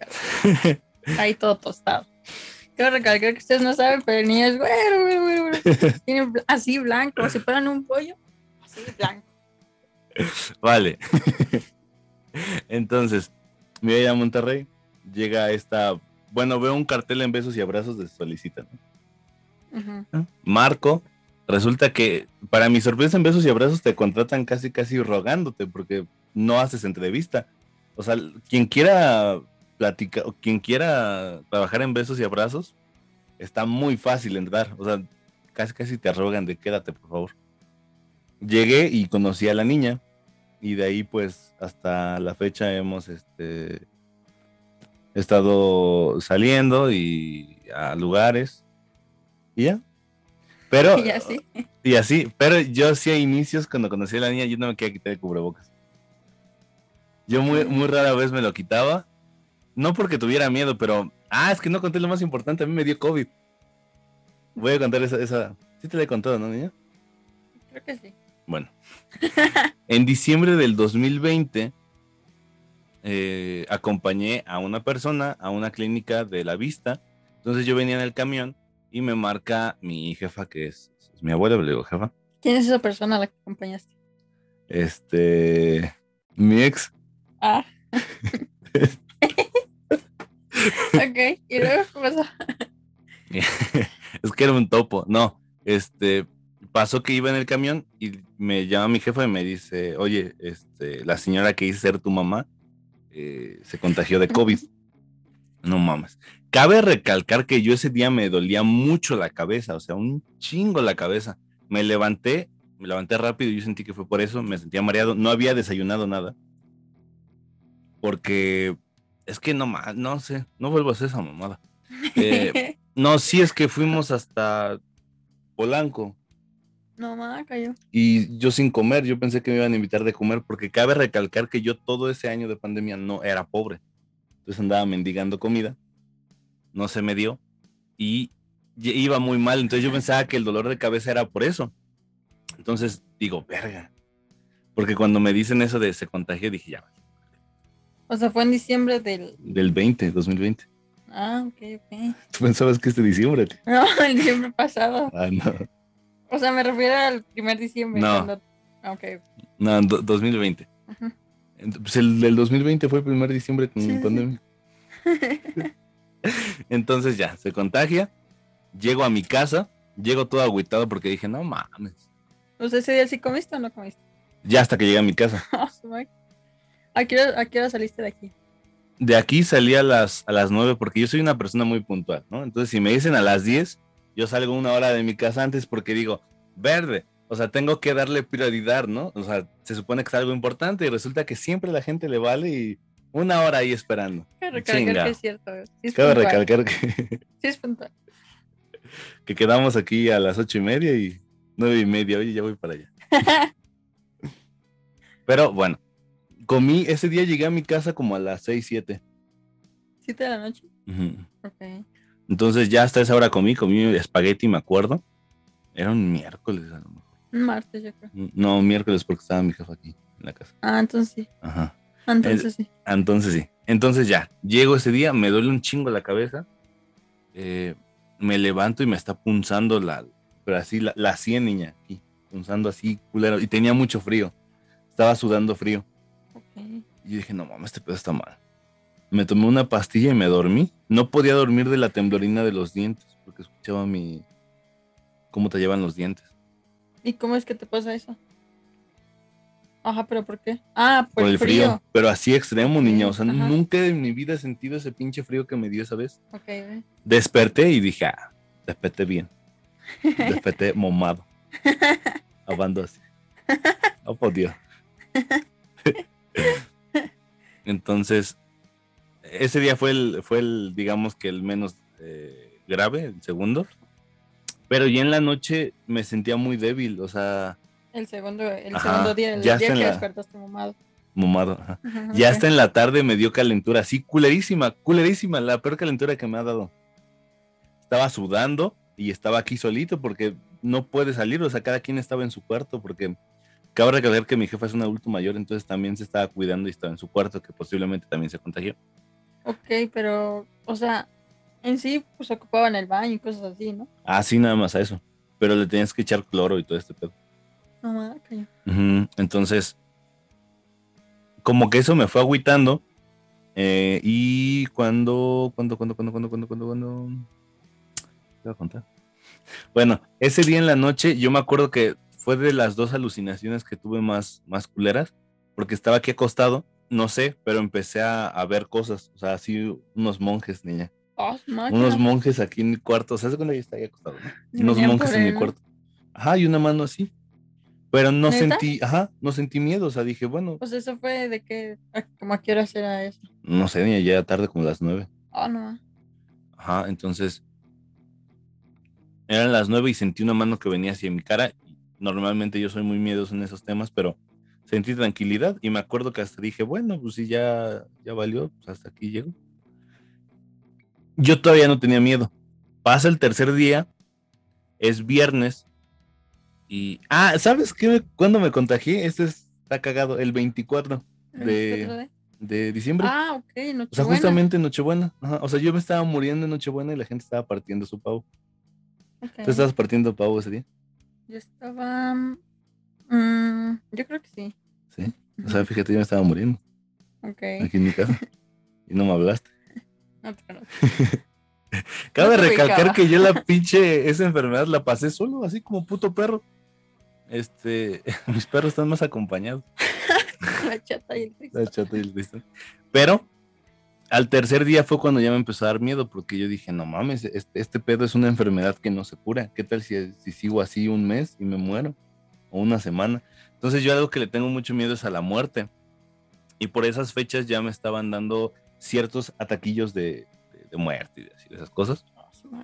*laughs* Ahí todo tostado. Quiero recalcar que ustedes no saben, pero el niño es güero, güero, güero. *laughs* Tiene así blanco, si fueran un pollo, así blanco. Vale. *laughs* Entonces, me voy a Monterrey. Llega esta. Bueno, veo un cartel en besos y abrazos de solicitan. Marco. Resulta que, para mi sorpresa, en besos y abrazos te contratan casi, casi rogándote, porque no haces entrevista. O sea, quien quiera platicar, o quien quiera trabajar en besos y abrazos, está muy fácil entrar. O sea, casi casi te arrogan de quédate, por favor. Llegué y conocí a la niña. Y de ahí, pues, hasta la fecha hemos este, estado saliendo y a lugares. Y ya. Pero. *laughs* Y así. Y así. Pero yo sí a inicios, cuando conocí a la niña, yo no me quería quitar el cubrebocas. Yo muy, muy rara vez me lo quitaba. No porque tuviera miedo, pero. Ah, es que no conté lo más importante. A mí me dio COVID. Voy a contar esa. esa... Sí te la he contado, ¿no, niña? Creo que sí. Bueno. *laughs* en diciembre del 2020, eh, acompañé a una persona a una clínica de la vista. Entonces yo venía en el camión y me marca mi jefa, que es, es mi abuela, le digo, jefa. ¿Quién es esa persona a la que acompañaste? Este. Mi ex. Ah. *laughs* ok, y luego qué pasó. *laughs* es que era un topo, no, este, pasó que iba en el camión y me llama mi jefa y me dice, oye, este, la señora que hice ser tu mamá eh, se contagió de COVID. *laughs* No mames. Cabe recalcar que yo ese día me dolía mucho la cabeza, o sea, un chingo la cabeza. Me levanté, me levanté rápido y yo sentí que fue por eso, me sentía mareado, no había desayunado nada. Porque es que no más, no sé, no vuelvo a hacer esa mamada. Eh, *laughs* no, sí es que fuimos hasta Polanco no, ma, cayó. y yo sin comer, yo pensé que me iban a invitar de comer porque cabe recalcar que yo todo ese año de pandemia no era pobre. Entonces andaba mendigando comida, no se me dio y y- iba muy mal, entonces yo pensaba que el dolor de cabeza era por eso. Entonces digo, verga. Porque cuando me dicen eso de se contagió, dije, ya, O sea, fue en diciembre del. del 20, 2020. Ah, ok, ok. ¿Tú pensabas que este diciembre? *laughs* No, el diciembre pasado. Ah, no. O sea, me refiero al primer diciembre. No. cuando- ah, Ok. No, en do- 2020. Ujú. Ent- Pues el del 2020 fue el primer diciembre con Sí, pandemia. *laughs* Entonces ya, se contagia. Llego a mi casa, llego todo agüitado porque dije, no mames. Sea, ese día sí comiste o no comiste. Ya hasta que llegué a mi casa. *laughs* ¿A qué, hora, ¿A qué hora saliste de aquí? De aquí salí a las, a las 9 porque yo soy una persona muy puntual, ¿no? Entonces, si me dicen a las 10, yo salgo una hora de mi casa antes porque digo, verde. O sea, tengo que darle prioridad, ¿no? O sea, se supone que es algo importante y resulta que siempre la gente le vale y una hora ahí esperando. Cabe recalcar Chinga. que es cierto. Sí es Cabe puntual. recalcar que, Sí es puntual. *laughs* que quedamos aquí a las ocho y media y nueve y media. Oye, ya voy para allá. *laughs* Pero bueno, comí, ese día llegué a mi casa como a las seis, siete. ¿Siete de la noche? Entonces ya hasta esa hora comí, comí espagueti, me acuerdo. Era un miércoles a lo mejor. Un martes, yo creo. No, miércoles porque estaba mi jefa aquí en la casa. Ah, entonces sí. Ajá. Entonces sí. Entonces sí. Entonces ya, llego ese día, me duele un chingo la cabeza. eh, me levanto y me está punzando la, pero así la, la sien, niña, aquí, punzando así, culero. Y tenía mucho frío. Estaba sudando frío. Y yo dije, no mames, este pedo está mal. Me tomé una pastilla y me dormí. No podía dormir de la temblorina de los dientes, porque escuchaba mi. cómo te llevan los dientes. ¿Y cómo es que te pasa eso? Ajá, pero ¿por qué? Ah, por, Por el frío. Pero así extremo, niña. O sea, Ajá. nunca en mi vida he sentido ese pinche frío que me dio esa vez. Ok. Desperté y dije, ah, desperté bien. Desperté *laughs* momado. Hablando así. Oh, por Dios. *laughs* Entonces, ese día fue el, fue el, digamos que el menos eh, grave, el segundo. Pero ya en la noche me sentía muy débil, o sea, El segundo, el Ajá, segundo día, el ya día que la- despertaste mamado. momado. ajá. Ajá, Ya hasta en la tarde me dio calentura, así culerísima, culerísima, la peor calentura que me ha dado. Estaba sudando y estaba aquí solito porque no puede salir, o sea, cada quien estaba en su cuarto porque cabe recordar que mi jefa es un adulto mayor, entonces también se estaba cuidando y estaba en su cuarto, que posiblemente también se contagió. Ok, pero, o sea, en sí, pues ocupaban el baño y cosas así, ¿no? Así nada más a eso, pero le tenías que echar cloro y todo este pedo. No, ma, caño. Ujú, Entonces, como que eso me fue agüitando. eh, y cuando, cuando, cuando, cuando, cuando, cuando, cuando, cuando. ¿Qué voy a contar? Bueno, ese día en la noche, yo me acuerdo que fue de las dos alucinaciones que tuve más, más culeras, porque estaba aquí acostado, no sé, pero empecé a, a ver cosas, o sea, así unos monjes, niña, Oh, máquina. unos monjes aquí en mi cuarto, o sea, cuando yo estaba ahí acostado, ¿no? unos monjes en mi cuarto. Ajá, y una mano así. Pero no ¿Neta? sentí, ajá, no sentí miedo, o sea, dije, bueno, Pues eso fue de que, como a qué hora eso. no sé, ni ya tarde como las nueve. Oh, no. Ajá, entonces eran las nueve y sentí una mano que venía hacia mi cara. Normalmente yo soy muy miedoso en esos temas, pero sentí tranquilidad y me acuerdo que hasta dije, bueno, pues si ya, ya valió, pues hasta aquí llego. Yo todavía no tenía miedo. Pasa el tercer día, es viernes y... Ah, ¿sabes qué? Cuando me contagié, este está cagado, el 24 ¿El De- de diciembre. Ah, ok, O sea, Nochebuena. justamente en Nochebuena. Ajá. O sea, yo me estaba muriendo en Nochebuena y la gente estaba partiendo su pavo. ¿Tú estabas partiendo pavo ese día? Yo estaba. mm, yo creo que sí. Sí. O sea, fíjate, yo me estaba muriendo Ok. aquí en mi casa. *laughs* Y no me hablaste. No te. *laughs* Cabe No te recalcar ubicaba. que yo la *laughs* pinche, esa enfermedad la pasé solo, así como puto perro. Este, mis perros están más acompañados. La chata y el Cristo. La chata y el Cristo. Pero al tercer día fue cuando ya me empezó a dar miedo, porque yo dije, no mames, este, este pedo es una enfermedad que no se cura. ¿Qué tal si, si sigo así un mes y me muero? O una semana. Entonces yo algo que le tengo mucho miedo es a la muerte. Y por esas fechas ya me estaban dando ciertos ataquillos de, de- de muerte y de, de esas cosas. Ah.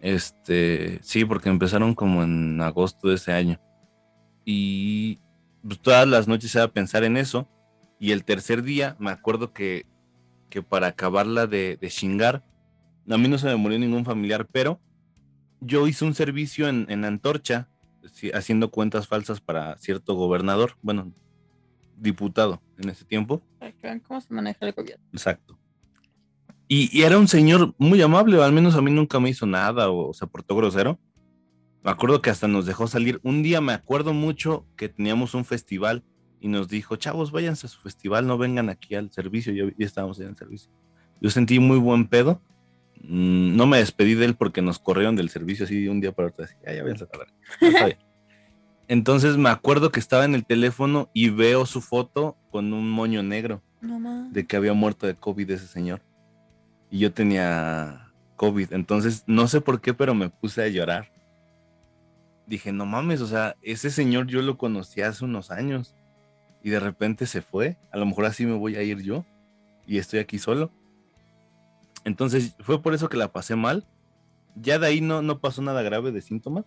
Este, sí, porque empezaron como en agosto de ese año. Y pues, todas las noches iba a pensar en eso. Y el tercer día me acuerdo que, que para acabarla de, de chingar, a mí no se me murió ningún familiar, pero yo hice un servicio en, en Antorcha, haciendo cuentas falsas para cierto gobernador, bueno, diputado en ese tiempo. Cómo se maneja el gobierno. Exacto. Y, y era un señor muy amable, al menos a mí nunca me hizo nada o se portó grosero. Me acuerdo que hasta nos dejó salir. Un día me acuerdo mucho que teníamos un festival y nos dijo, chavos, váyanse a su festival, no vengan aquí al servicio. Yo, ya estábamos en el servicio. Yo sentí muy buen pedo. Mm, No me despedí de él porque nos corrieron del servicio así de un día para otro. Así, "Ah, ya váyanse a la verga". "Ah, está bien". Entonces me acuerdo que estaba en el teléfono y veo su foto con un moño negro No de que había muerto de COVID ese señor. Y yo tenía COVID. Entonces, no sé por qué, pero me puse a llorar. Dije, no mames, o sea, ese señor yo lo conocí hace unos años. Y de repente se fue. A lo mejor así me voy a ir yo. Y estoy aquí solo. Entonces, fue por eso que la pasé mal. Ya de ahí no, no pasó nada grave de síntomas.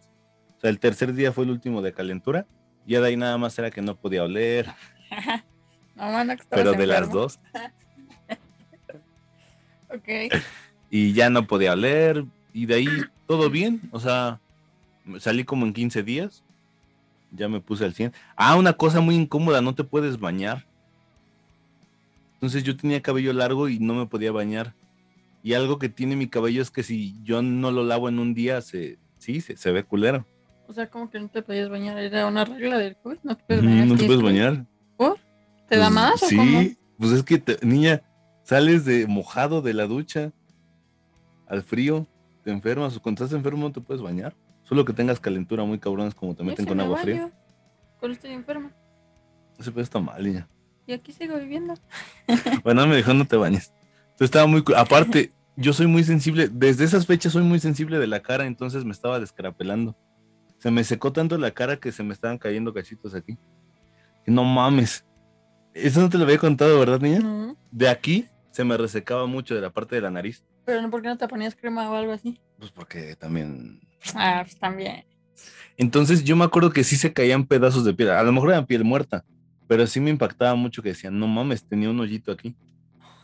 O sea, el tercer día fue el último de calentura. Ya de ahí nada más era que no podía oler. *laughs* No, estabas Pero de las dos. *laughs* Ok. y ya no podía oler y de ahí todo bien, o sea, salí como en 15 días, ya me puse al 100. Ah, una cosa muy incómoda, no te puedes bañar. Entonces yo tenía cabello largo y no me podía bañar. Y algo que tiene mi cabello es que si yo no lo lavo en un día, se, sí, se, se ve culero. O sea, como que no te podías bañar. Era una regla del COVID. No te puedes bañar. no te puedes bañar. ¿Por? ¿Te da Pues, más o Sí, cómo? pues es que, te- niña, sales de mojado de la ducha al frío, te enfermas o cuando estás enfermo no te puedes bañar. Solo que tengas calentura muy cabrones como te meten con me agua fría. baño Cuando estoy enferma. Ese pedo está mal, niña. Y aquí sigo viviendo. *laughs* Bueno, me dijo no te bañes. Entonces estaba muy... Aparte, yo soy muy sensible, desde esas fechas soy muy sensible de la cara, entonces me estaba descarapelando. Se me secó tanto la cara que se me estaban cayendo cachitos aquí. Y no mames. Eso no te lo había contado, ¿verdad, niña? De aquí se me resecaba mucho de la parte de la nariz. Pero no, ¿por qué no te ponías crema o algo así? Pues porque también. Ah, pues también. Entonces yo me acuerdo que sí se caían pedazos de piel. A lo mejor era piel muerta, pero sí me impactaba mucho que decían, no mames, tenía un hoyito aquí.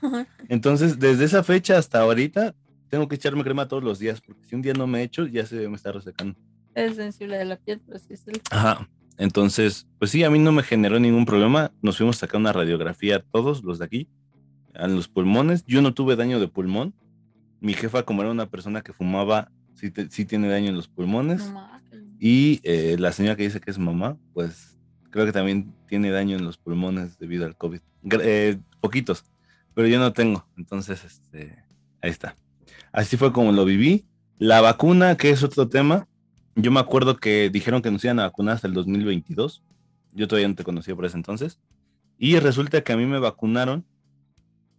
*laughs* Entonces, desde esa fecha hasta ahorita, tengo que echarme crema todos los días, porque si un día no me echo, ya se me está resecando. Es sensible de la piel, pero sí es el... Ajá. Entonces, pues sí, a mí no me generó ningún problema. Nos fuimos a sacar una radiografía todos los de aquí, en los pulmones. Yo no tuve daño de pulmón. Mi jefa, como era una persona que fumaba, sí, te- sí tiene daño en los pulmones. Y eh, la señora que dice que es mamá, pues creo que también tiene daño en los pulmones debido al COVID. Eh, poquitos, pero yo no tengo. Entonces, este, ahí está. Así fue como lo viví. La vacuna, que es otro tema, yo me acuerdo que dijeron que nos iban a vacunar hasta el 2022. Yo todavía no te conocía por ese entonces. Y resulta que a mí me vacunaron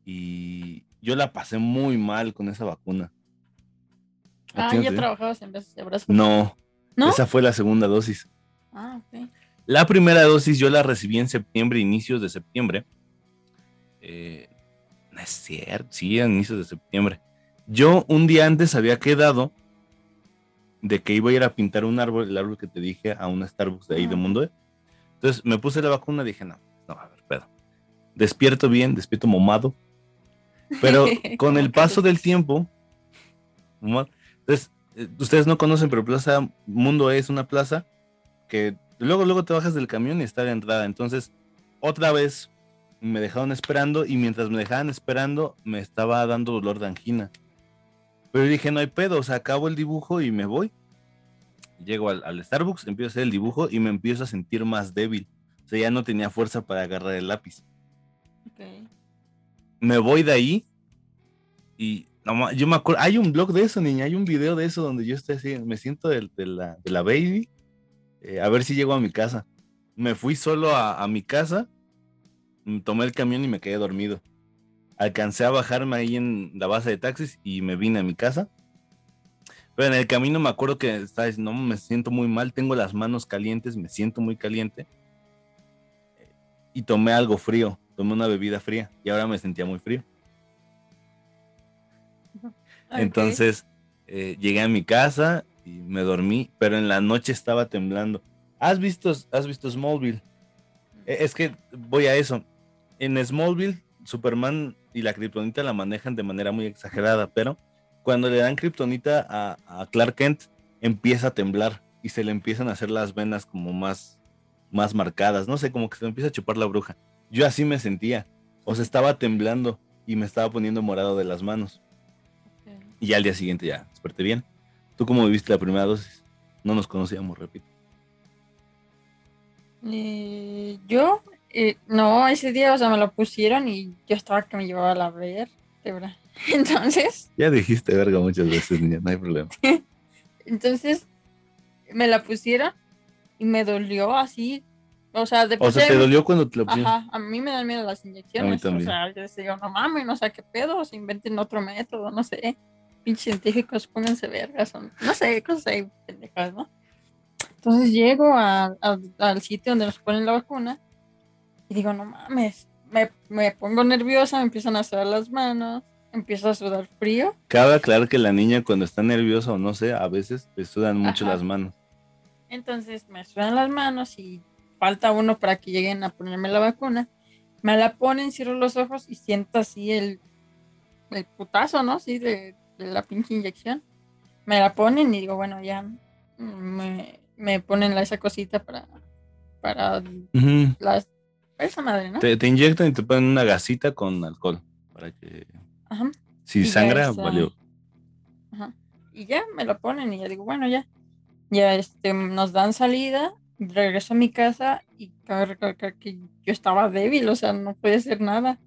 y yo la pasé muy mal con esa vacuna. ¿A Ah, ya trabajabas en abrazos. No, ¿No? esa fue la segunda dosis. Ah, ok. La primera dosis yo la recibí en septiembre, inicios de septiembre. Eh, no es cierto, sí, a inicios de septiembre. Yo un día antes había quedado de que iba a ir a pintar un árbol, el árbol que te dije, a una Starbucks de ahí de. Mundo. E. Entonces me puse la vacuna y dije, no, no, a ver, pedo. Despierto bien, despierto momado. Pero *laughs* con el paso del tiempo, momado. Entonces, eh, ustedes no conocen, pero Plaza Mundo es una plaza que luego, luego te bajas del camión y está la entrada. Entonces, otra vez me dejaron esperando y mientras me dejaban esperando me estaba dando dolor de angina. Pero dije, no hay pedo, o sea, acabo el dibujo y me voy. Llego al, al Starbucks, empiezo a hacer el dibujo y me empiezo a sentir más débil. O sea, ya no tenía fuerza para agarrar el lápiz. Ok. Me voy de ahí y no yo me acuerdo, hay un blog de eso, niña, hay un video de eso donde yo estoy así, me siento de, la, de la baby, eh, a ver si llego a mi casa. Me fui solo a, mi casa, mm, tomé el camión y me quedé dormido. alcancé a bajarme ahí en la base de taxis y me vine a mi casa. Pero en el camino me acuerdo que estaba no, me siento muy mal, tengo las manos calientes, me siento muy caliente. Y tomé algo frío, tomé una bebida fría y ahora me sentía muy frío. Entonces eh, llegué a mi casa y me dormí, pero en la noche estaba temblando. ¿Has visto, has visto Smallville? Eh, Es que voy a eso. En Smallville, Superman y la Kryptonita la manejan de manera muy exagerada, pero cuando le dan Kryptonita a, a Clark Kent, empieza a temblar y se le empiezan a hacer las venas como más, más marcadas. No sé, como que se le empieza a chupar la bruja. Yo así me sentía. O sea, estaba temblando y me estaba poniendo morado de las manos. Y ya al día siguiente ya desperté bien. ¿Tú cómo viviste la primera dosis? No nos conocíamos, repito. Eh, yo, eh, no, ese día, o sea, me lo pusieron y yo estaba que me llevaba a la vértebra. *laughs* Entonces, Ya dijiste verga muchas veces, niña, no hay problema. *laughs* entonces me la pusieron y me dolió así. O sea, de O sea, ¿te dolió cuando te lo pusieron? Ajá, a mí me dan miedo las inyecciones. también. O sea, yo decía, no mames, no sé qué pedo, se inventen otro método, no sé. Pinches científicos, pónganse vergas, son- no sé, cosas ahí pendejas, ¿no? Entonces llego a- a- al sitio donde nos ponen la vacuna y digo, no mames, me, me pongo nerviosa, me empiezan a sudar las manos, empiezo a sudar frío. Cabe aclarar que la niña cuando está nerviosa o no sé, a veces le sudan mucho Ajá. las manos. Entonces me sudan las manos y falta uno para que lleguen a ponerme la vacuna. Me la ponen, cierro los ojos y siento así el, el putazo, ¿no? Sí, de la pinche inyección. Me la ponen y digo, bueno, ya me, me ponen la, esa cosita para, para Ujú. las... Esa madre, ¿no? te, te inyectan y te ponen una gasita con alcohol. Para que Ajá. si Y sangra, está. valió. Ajá. Y ya me lo ponen y ya digo, bueno, ya. Ya este, nos dan salida, regreso a mi casa y cabe recalcar que yo estaba débil, o sea, no podía hacer nada.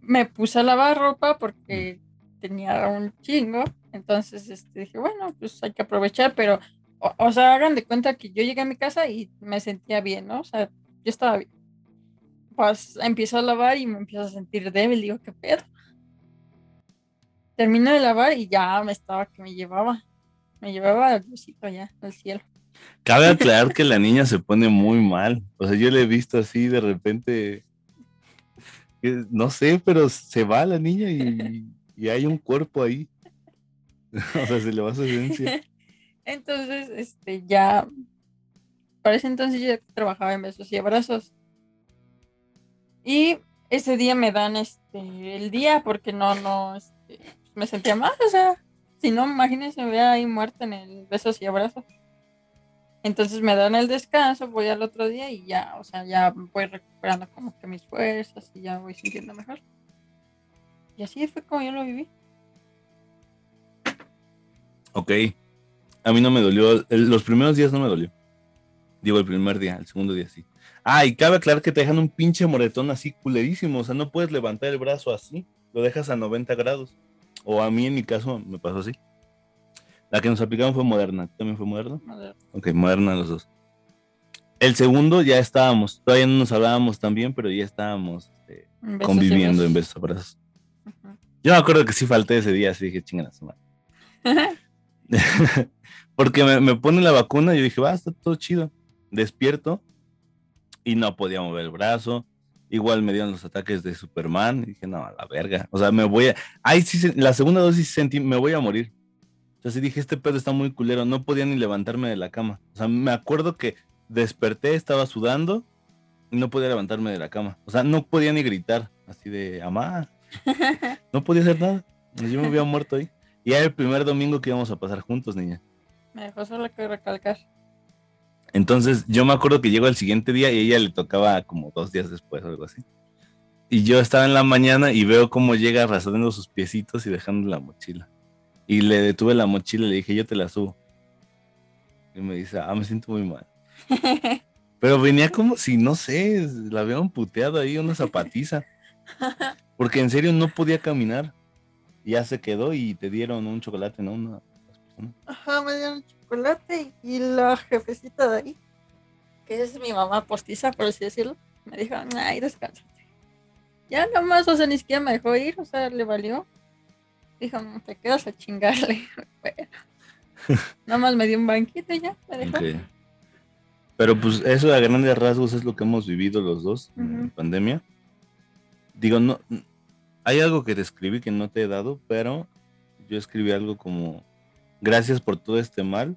Me puse a lavar ropa porque tenía un chingo, entonces este, dije, bueno, pues hay que aprovechar, pero, o, o sea, hagan de cuenta que yo llegué a mi casa y me sentía bien, ¿no? O sea, yo estaba bien. Pues empiezo a lavar y me empiezo a sentir débil, digo, ¿qué pedo? Termino de lavar y ya me estaba que me llevaba. Me llevaba al Diosito ya, al cielo. Cabe *laughs* aclarar que la niña se pone muy mal. O sea, yo le he visto así de repente. No sé, pero se va la niña y, y hay un cuerpo ahí. *laughs* O sea, se le va su esencia. *laughs* Entonces, este, ya, para ese entonces yo trabajaba en besos y abrazos. Y ese día me dan este el día porque no, no, este, me sentía mal, o sea, si no, imagínense, me hubiera ahí muerta en el besos y abrazos. Entonces me dan el descanso, voy al otro día y ya, o sea, ya voy recuperando como que mis fuerzas y ya voy sintiendo mejor. Y así fue como yo lo viví. Ok. A mí no me dolió. los primeros días no me dolió. Digo, el primer día, el segundo día sí. Ah, y cabe aclarar que te dejan un pinche moretón así culerísimo. O sea, no puedes levantar el brazo así. Lo dejas a 90 grados. O a mí, en mi caso, me pasó así. La que nos aplicaron fue moderna. ¿También fue moderna? Madre, Ok, moderna los dos. El segundo ya estábamos. Todavía no nos hablábamos tan bien, pero ya estábamos este, besos conviviendo en besos abrazos. Yo me acuerdo que sí falté ese día, así dije, chingan. *laughs* Porque me, me pone la vacuna y yo dije, va, está todo chido. Despierto y no podía mover el brazo. Igual me dieron los ataques de Superman. Y dije, no, a la verga. O sea, me voy a. Ay, sí, la segunda dosis sentí, me voy a morir. Sí dije, este pedo está muy culero. No podía ni levantarme de la cama. O sea, me acuerdo que desperté, estaba sudando y no podía levantarme de la cama. O sea, no podía ni gritar. Así de, amá. *laughs* No podía hacer nada. Yo me había muerto ahí. Y era el primer domingo que íbamos a pasar juntos, niña. Me dejó solo que recalcar. Entonces yo me acuerdo que llegó el siguiente día y ella le tocaba como dos días después o algo así. Y yo estaba en la mañana y veo cómo llega arrastrando sus piecitos y dejando la mochila. Y le detuve la mochila y le dije, yo te la subo. Y me dice, ah, me siento muy mal. *laughs* Pero venía como si, no sé, la habían puteado ahí una zapatiza. *laughs* Porque en serio no podía caminar. Ya se quedó y te dieron un chocolate, ¿no? Una- personas. Ajá, me dieron chocolate y la jefecita de ahí, que es mi mamá postiza, por así decirlo, me dijo, ay, descansa. Ya nomás, o sea, ni siquiera me dejó ir, o sea, le valió. Dijo, no, te quedas a chingarle. *laughs* Bueno, *laughs* nomás me dio un banquito y ya, me dejó. Pero pues eso a grandes rasgos es lo que hemos vivido los dos en Ujú. pandemia. Digo, no, hay algo que te escribí que no te he dado, pero yo escribí algo como gracias por todo este mal,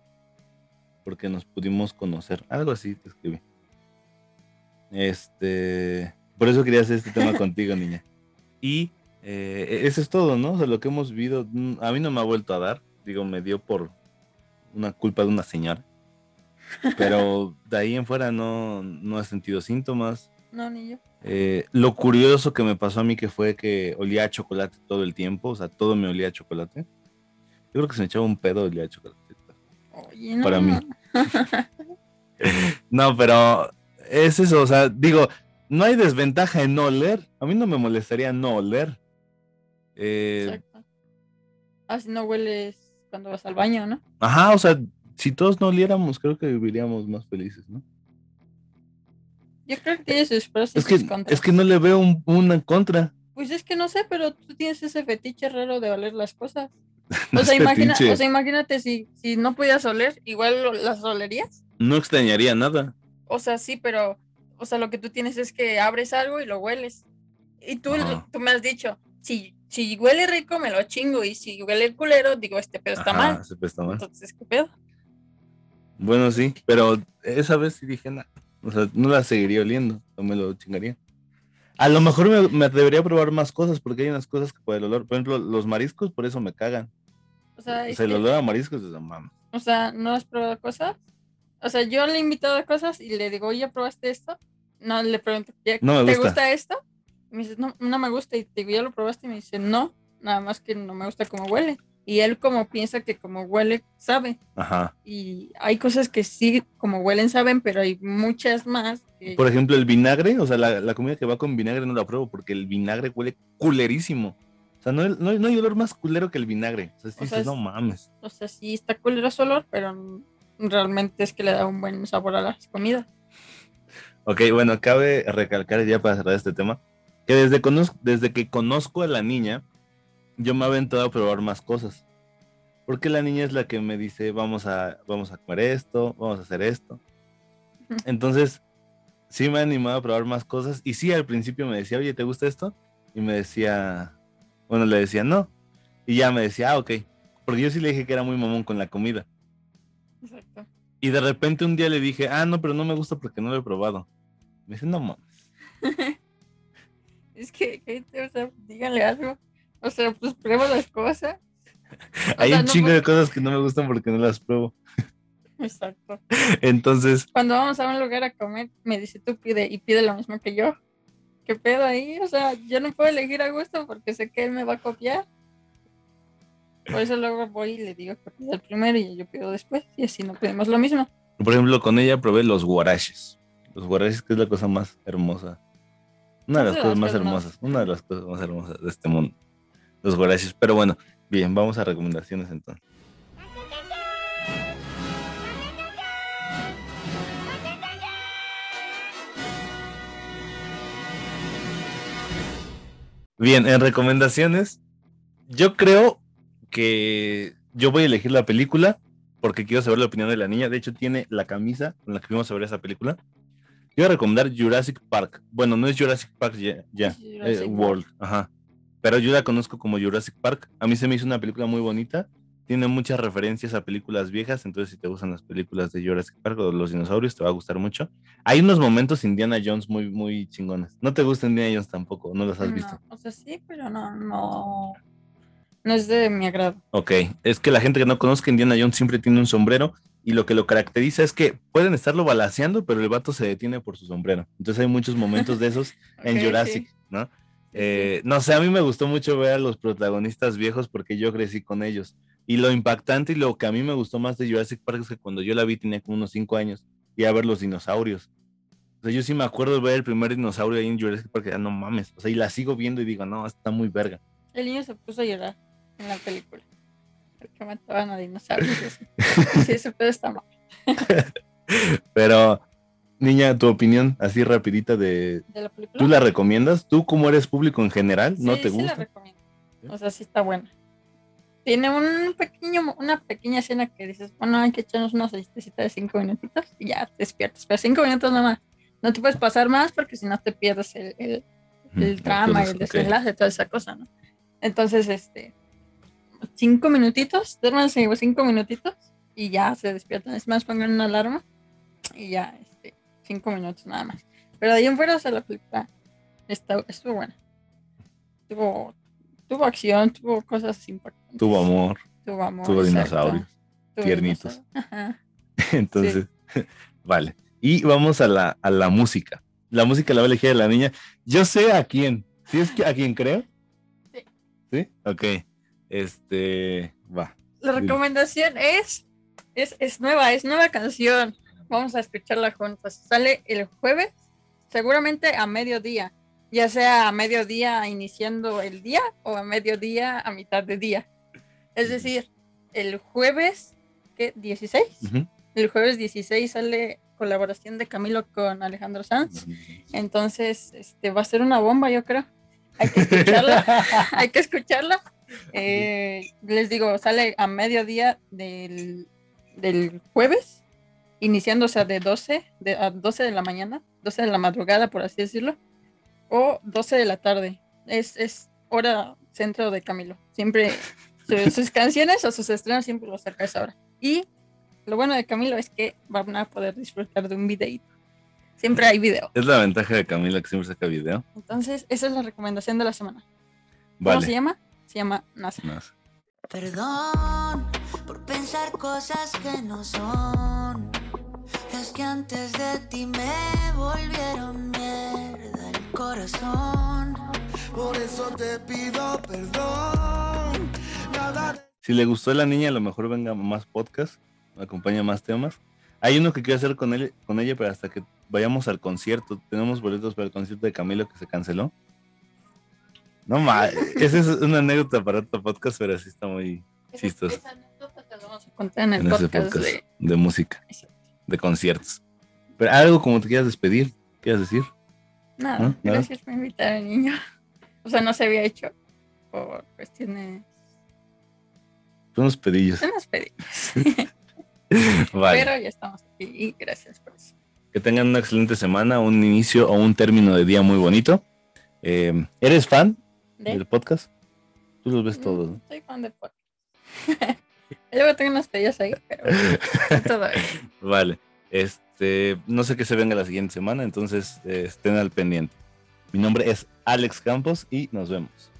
porque nos pudimos conocer. Algo así te escribí. Este, por eso quería hacer este tema *laughs* contigo, niña. Y eh, eso es todo, ¿no? O sea, lo que hemos vivido, mm, a mí no me ha vuelto a dar. Digo, me dio por una culpa de una señora. Pero *laughs* de ahí en fuera no, no he sentido síntomas. No, ni yo. Eh, lo curioso que me pasó a mí que fue que olía a chocolate todo el tiempo, o sea, todo me olía a chocolate. Yo creo que se me echaba un pedo olía a chocolate. Oye, no. Para mí. *laughs* No, pero es eso, o sea, digo, no hay desventaja en no oler. A mí no me molestaría no oler. Eh, Exacto. Ah, si no hueles cuando vas al baño, ¿no? ajá, o sea, si todos no oliéramos, creo que viviríamos más felices, ¿no? Yo creo que tiene sus pros y Es que, contras. es que no le veo un- una contra. Pues es que no sé, pero tú tienes ese fetiche raro de oler las cosas. No *laughs* O sea, es imagina, o sea, imagínate si, si no pudieras oler, igual las olerías. No extrañaría nada. O sea, sí, pero, o sea, lo que tú tienes es que abres algo y lo hueles. Y tú, tú me has dicho, si, si huele rico, me lo chingo. Y si huele culero, digo, este pedo está Ajá, mal. ese pedo está mal. Entonces, ¿qué pedo? Bueno, sí, pero esa vez sí dije, nada. O sea, no la seguiría oliendo, no me lo chingaría. A lo mejor me, me debería probar más cosas, porque hay unas cosas que por el olor, por ejemplo, los mariscos, por eso me cagan. O sea, O sea, el que- olor a mariscos es mames. o sea, ¿no has probado cosas? O sea, yo le he invitado a cosas y le digo, oye, ¿probaste esto? No, le pregunto, "¿Ya- No ¿te gusta. gusta esto? Y me dice, no, no me gusta. Y te digo, ¿ya lo probaste? Y me dice, no, nada más que no me gusta cómo huele. Y él como piensa que como huele, sabe. Ajá. Y hay cosas que sí, como huelen, saben, pero hay muchas más que... Por ejemplo, el vinagre, o sea, la, la comida que va con vinagre no la pruebo porque el vinagre huele culerísimo. O sea, no, no, no hay olor más culero que el vinagre. O sea, sí O sea, dices, no es- mames. O sea, sí está culero su olor, pero realmente es que le da un buen sabor a las comidas. Ok, bueno, cabe recalcar ya para cerrar este tema, que desde, conozco, desde que conozco a la niña, yo me he aventado a probar más cosas. Porque la niña es la que me dice, vamos a, vamos a comer esto, vamos a hacer esto. Entonces, sí me he animado a probar más cosas. Y sí, al principio me decía, oye, ¿te gusta esto? Y me decía, bueno, le decía, no. Y ya me decía, ah, ok. Porque yo sí le dije que era muy mamón con la comida. Exacto. Y de repente un día le dije, ah, no, pero no me gusta porque no lo he probado. Me dice, no mames. *laughs* Es que, o sea, díganle algo. O sea, pues prueba las cosas. O Hay sea, un no chingo de cosas que no me gustan porque no las pruebo. *laughs* Exacto. Entonces, Cuando vamos a un lugar a comer, me dice tú pide y pide lo mismo que yo. ¿Qué pedo ahí? O sea, yo no puedo elegir a gusto porque sé que él me va a copiar. Por eso luego voy y le digo que pida el primero y yo pido después. Y así no pedimos lo mismo. por ejemplo, con ella probé los guaraches. Los guaraches que es la cosa más hermosa. Una de las de cosas más- hermosas. Una de las cosas más hermosas de este mundo. Los guaraches. Pero bueno, bien, vamos a recomendaciones entonces. Bien, en recomendaciones, yo creo que yo voy a elegir la película porque quiero saber la opinión de la niña. De hecho, tiene la camisa con la que fuimos a ver esa película. Yo voy a recomendar Jurassic Park. Bueno, no es Jurassic Park ya, eh. World, ajá. Pero yo la conozco como Jurassic Park. A mí se me hizo una película muy bonita. Tiene muchas referencias a películas viejas, entonces si te gustan las películas de Jurassic Park o los dinosaurios, te va a gustar mucho. Hay unos momentos Indiana Jones muy, muy chingones. No te gusta Indiana Jones tampoco, no los has visto. O sea, sí, pero no, no. No es de mi agrado. Ok, es que la gente que no conozca Indiana Jones siempre tiene un sombrero y lo que lo caracteriza es que pueden estarlo balaseando, pero el vato se detiene por su sombrero. Entonces hay muchos momentos de esos *laughs* en Jurassic, sí. ¿no? Eh, no sé, a mí me gustó mucho ver a los protagonistas viejos porque yo crecí con ellos. Y lo impactante y lo que a mí me gustó más de Jurassic Park es que cuando yo la vi tenía como unos 5 años y a ver los dinosaurios. O sea, yo sí me acuerdo de ver el primer dinosaurio ahí en Jurassic Park, ya no mames. O sea, y la sigo viendo y digo, no, está muy verga. El niño se puso a llorar en la película. Porque mataban a dinosaurios. *laughs* Sí, ese pedo está mal. Pero Niña, tu opinión así rapidita de... de la película. ¿Tú la recomiendas? ¿Tú como eres público en general? ¿No Sí, te sí la gusta? recomiendo. O sea, sí está buena. Tiene un pequeño, una pequeña escena que dices, bueno, hay que echarnos una siestecita de cinco minutitos y ya te despiertas. Pero cinco minutos nomás. No te puedes pasar más porque si no te pierdes el, el, el Mm, trama y el entonces, ok. desenlace, toda esa cosa, ¿no? Entonces, este, cinco minutitos, duérmanse cinco minutitos y ya se despiertan. Es más, pongan una alarma y ya, cinco minutos nada más. Pero de ahí en fuera, o sea, la película está, estuvo buena. Tuvo, tuvo acción, tuvo cosas importantes. Tuvo amor. Tuvo amor. tuvo dinosaurios, tiernitos. dinosaurio. *laughs* Entonces, *laughs* vale. Y vamos a la, a la música. La música la va a elegir la niña. Yo sé a quién. ¿Sí es que a quién creo? Sí. ¿Sí? Ok. Este, va. La recomendación es, es, es nueva, es nueva canción. Vamos a escucharla juntos. Sale el jueves, seguramente a mediodía, ya sea a mediodía iniciando el día o a mediodía a mitad de día. Es decir, el jueves, ¿qué? ¿16? Ujú. El jueves 16 sale colaboración de Camilo con Alejandro Sanz. Entonces, este, va a ser una bomba, yo creo. Hay que escucharla. *laughs* hay que escucharla. Eh, les digo, sale a mediodía del, del jueves, iniciando, o sea, de 12, de, a 12 de la mañana, 12 de la madrugada, por así decirlo, o 12 de la tarde. Es, es hora centro de Camilo. Siempre *laughs* su- sus canciones o sus estrenos siempre los saca a esa hora. Y lo bueno de Camilo es que van a poder disfrutar de un videíto. Siempre hay video. Es la ventaja de Camila que siempre saca video. Entonces, esa es la recomendación de la semana. ¿Cómo Vale. se llama? Se llama NASA. Más. Perdón por pensar cosas que no son. Que antes de ti me volvieron mierda el corazón. Por eso te pido perdón. Nada Si le gustó a la niña, a lo mejor venga más podcast, acompaña más temas. Hay uno que quiero hacer con él, con ella, pero hasta que vayamos al concierto. Tenemos boletos para el concierto de Camilo que se canceló. No más, esa es una anécdota para otro podcast, pero sí está muy chistoso Esa anécdota te la vamos a contar en el en ese podcast, podcast de... de música, de conciertos. Pero algo como te quieras despedir, quieras decir. Nada, ¿No? Gracias por invitar al niño. O sea, no se había hecho por cuestiones... Unos pedillos. Las pedidas. *laughs* Vale. Pero ya estamos aquí y gracias por eso. Que tengan una excelente semana, un inicio o un término de día muy bonito. Eh, ¿Eres fan ¿De? del podcast? Tú los ves todos, ¿no? Mm, Soy fan de podcast. *laughs* Luego tengo unas pedidas ahí, pero todo *laughs* bien. Vale. Este, no sé qué se venga la siguiente semana, entonces eh, estén al pendiente. Mi nombre es Alex Campos y nos vemos.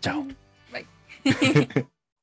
Chao. Bye. *laughs*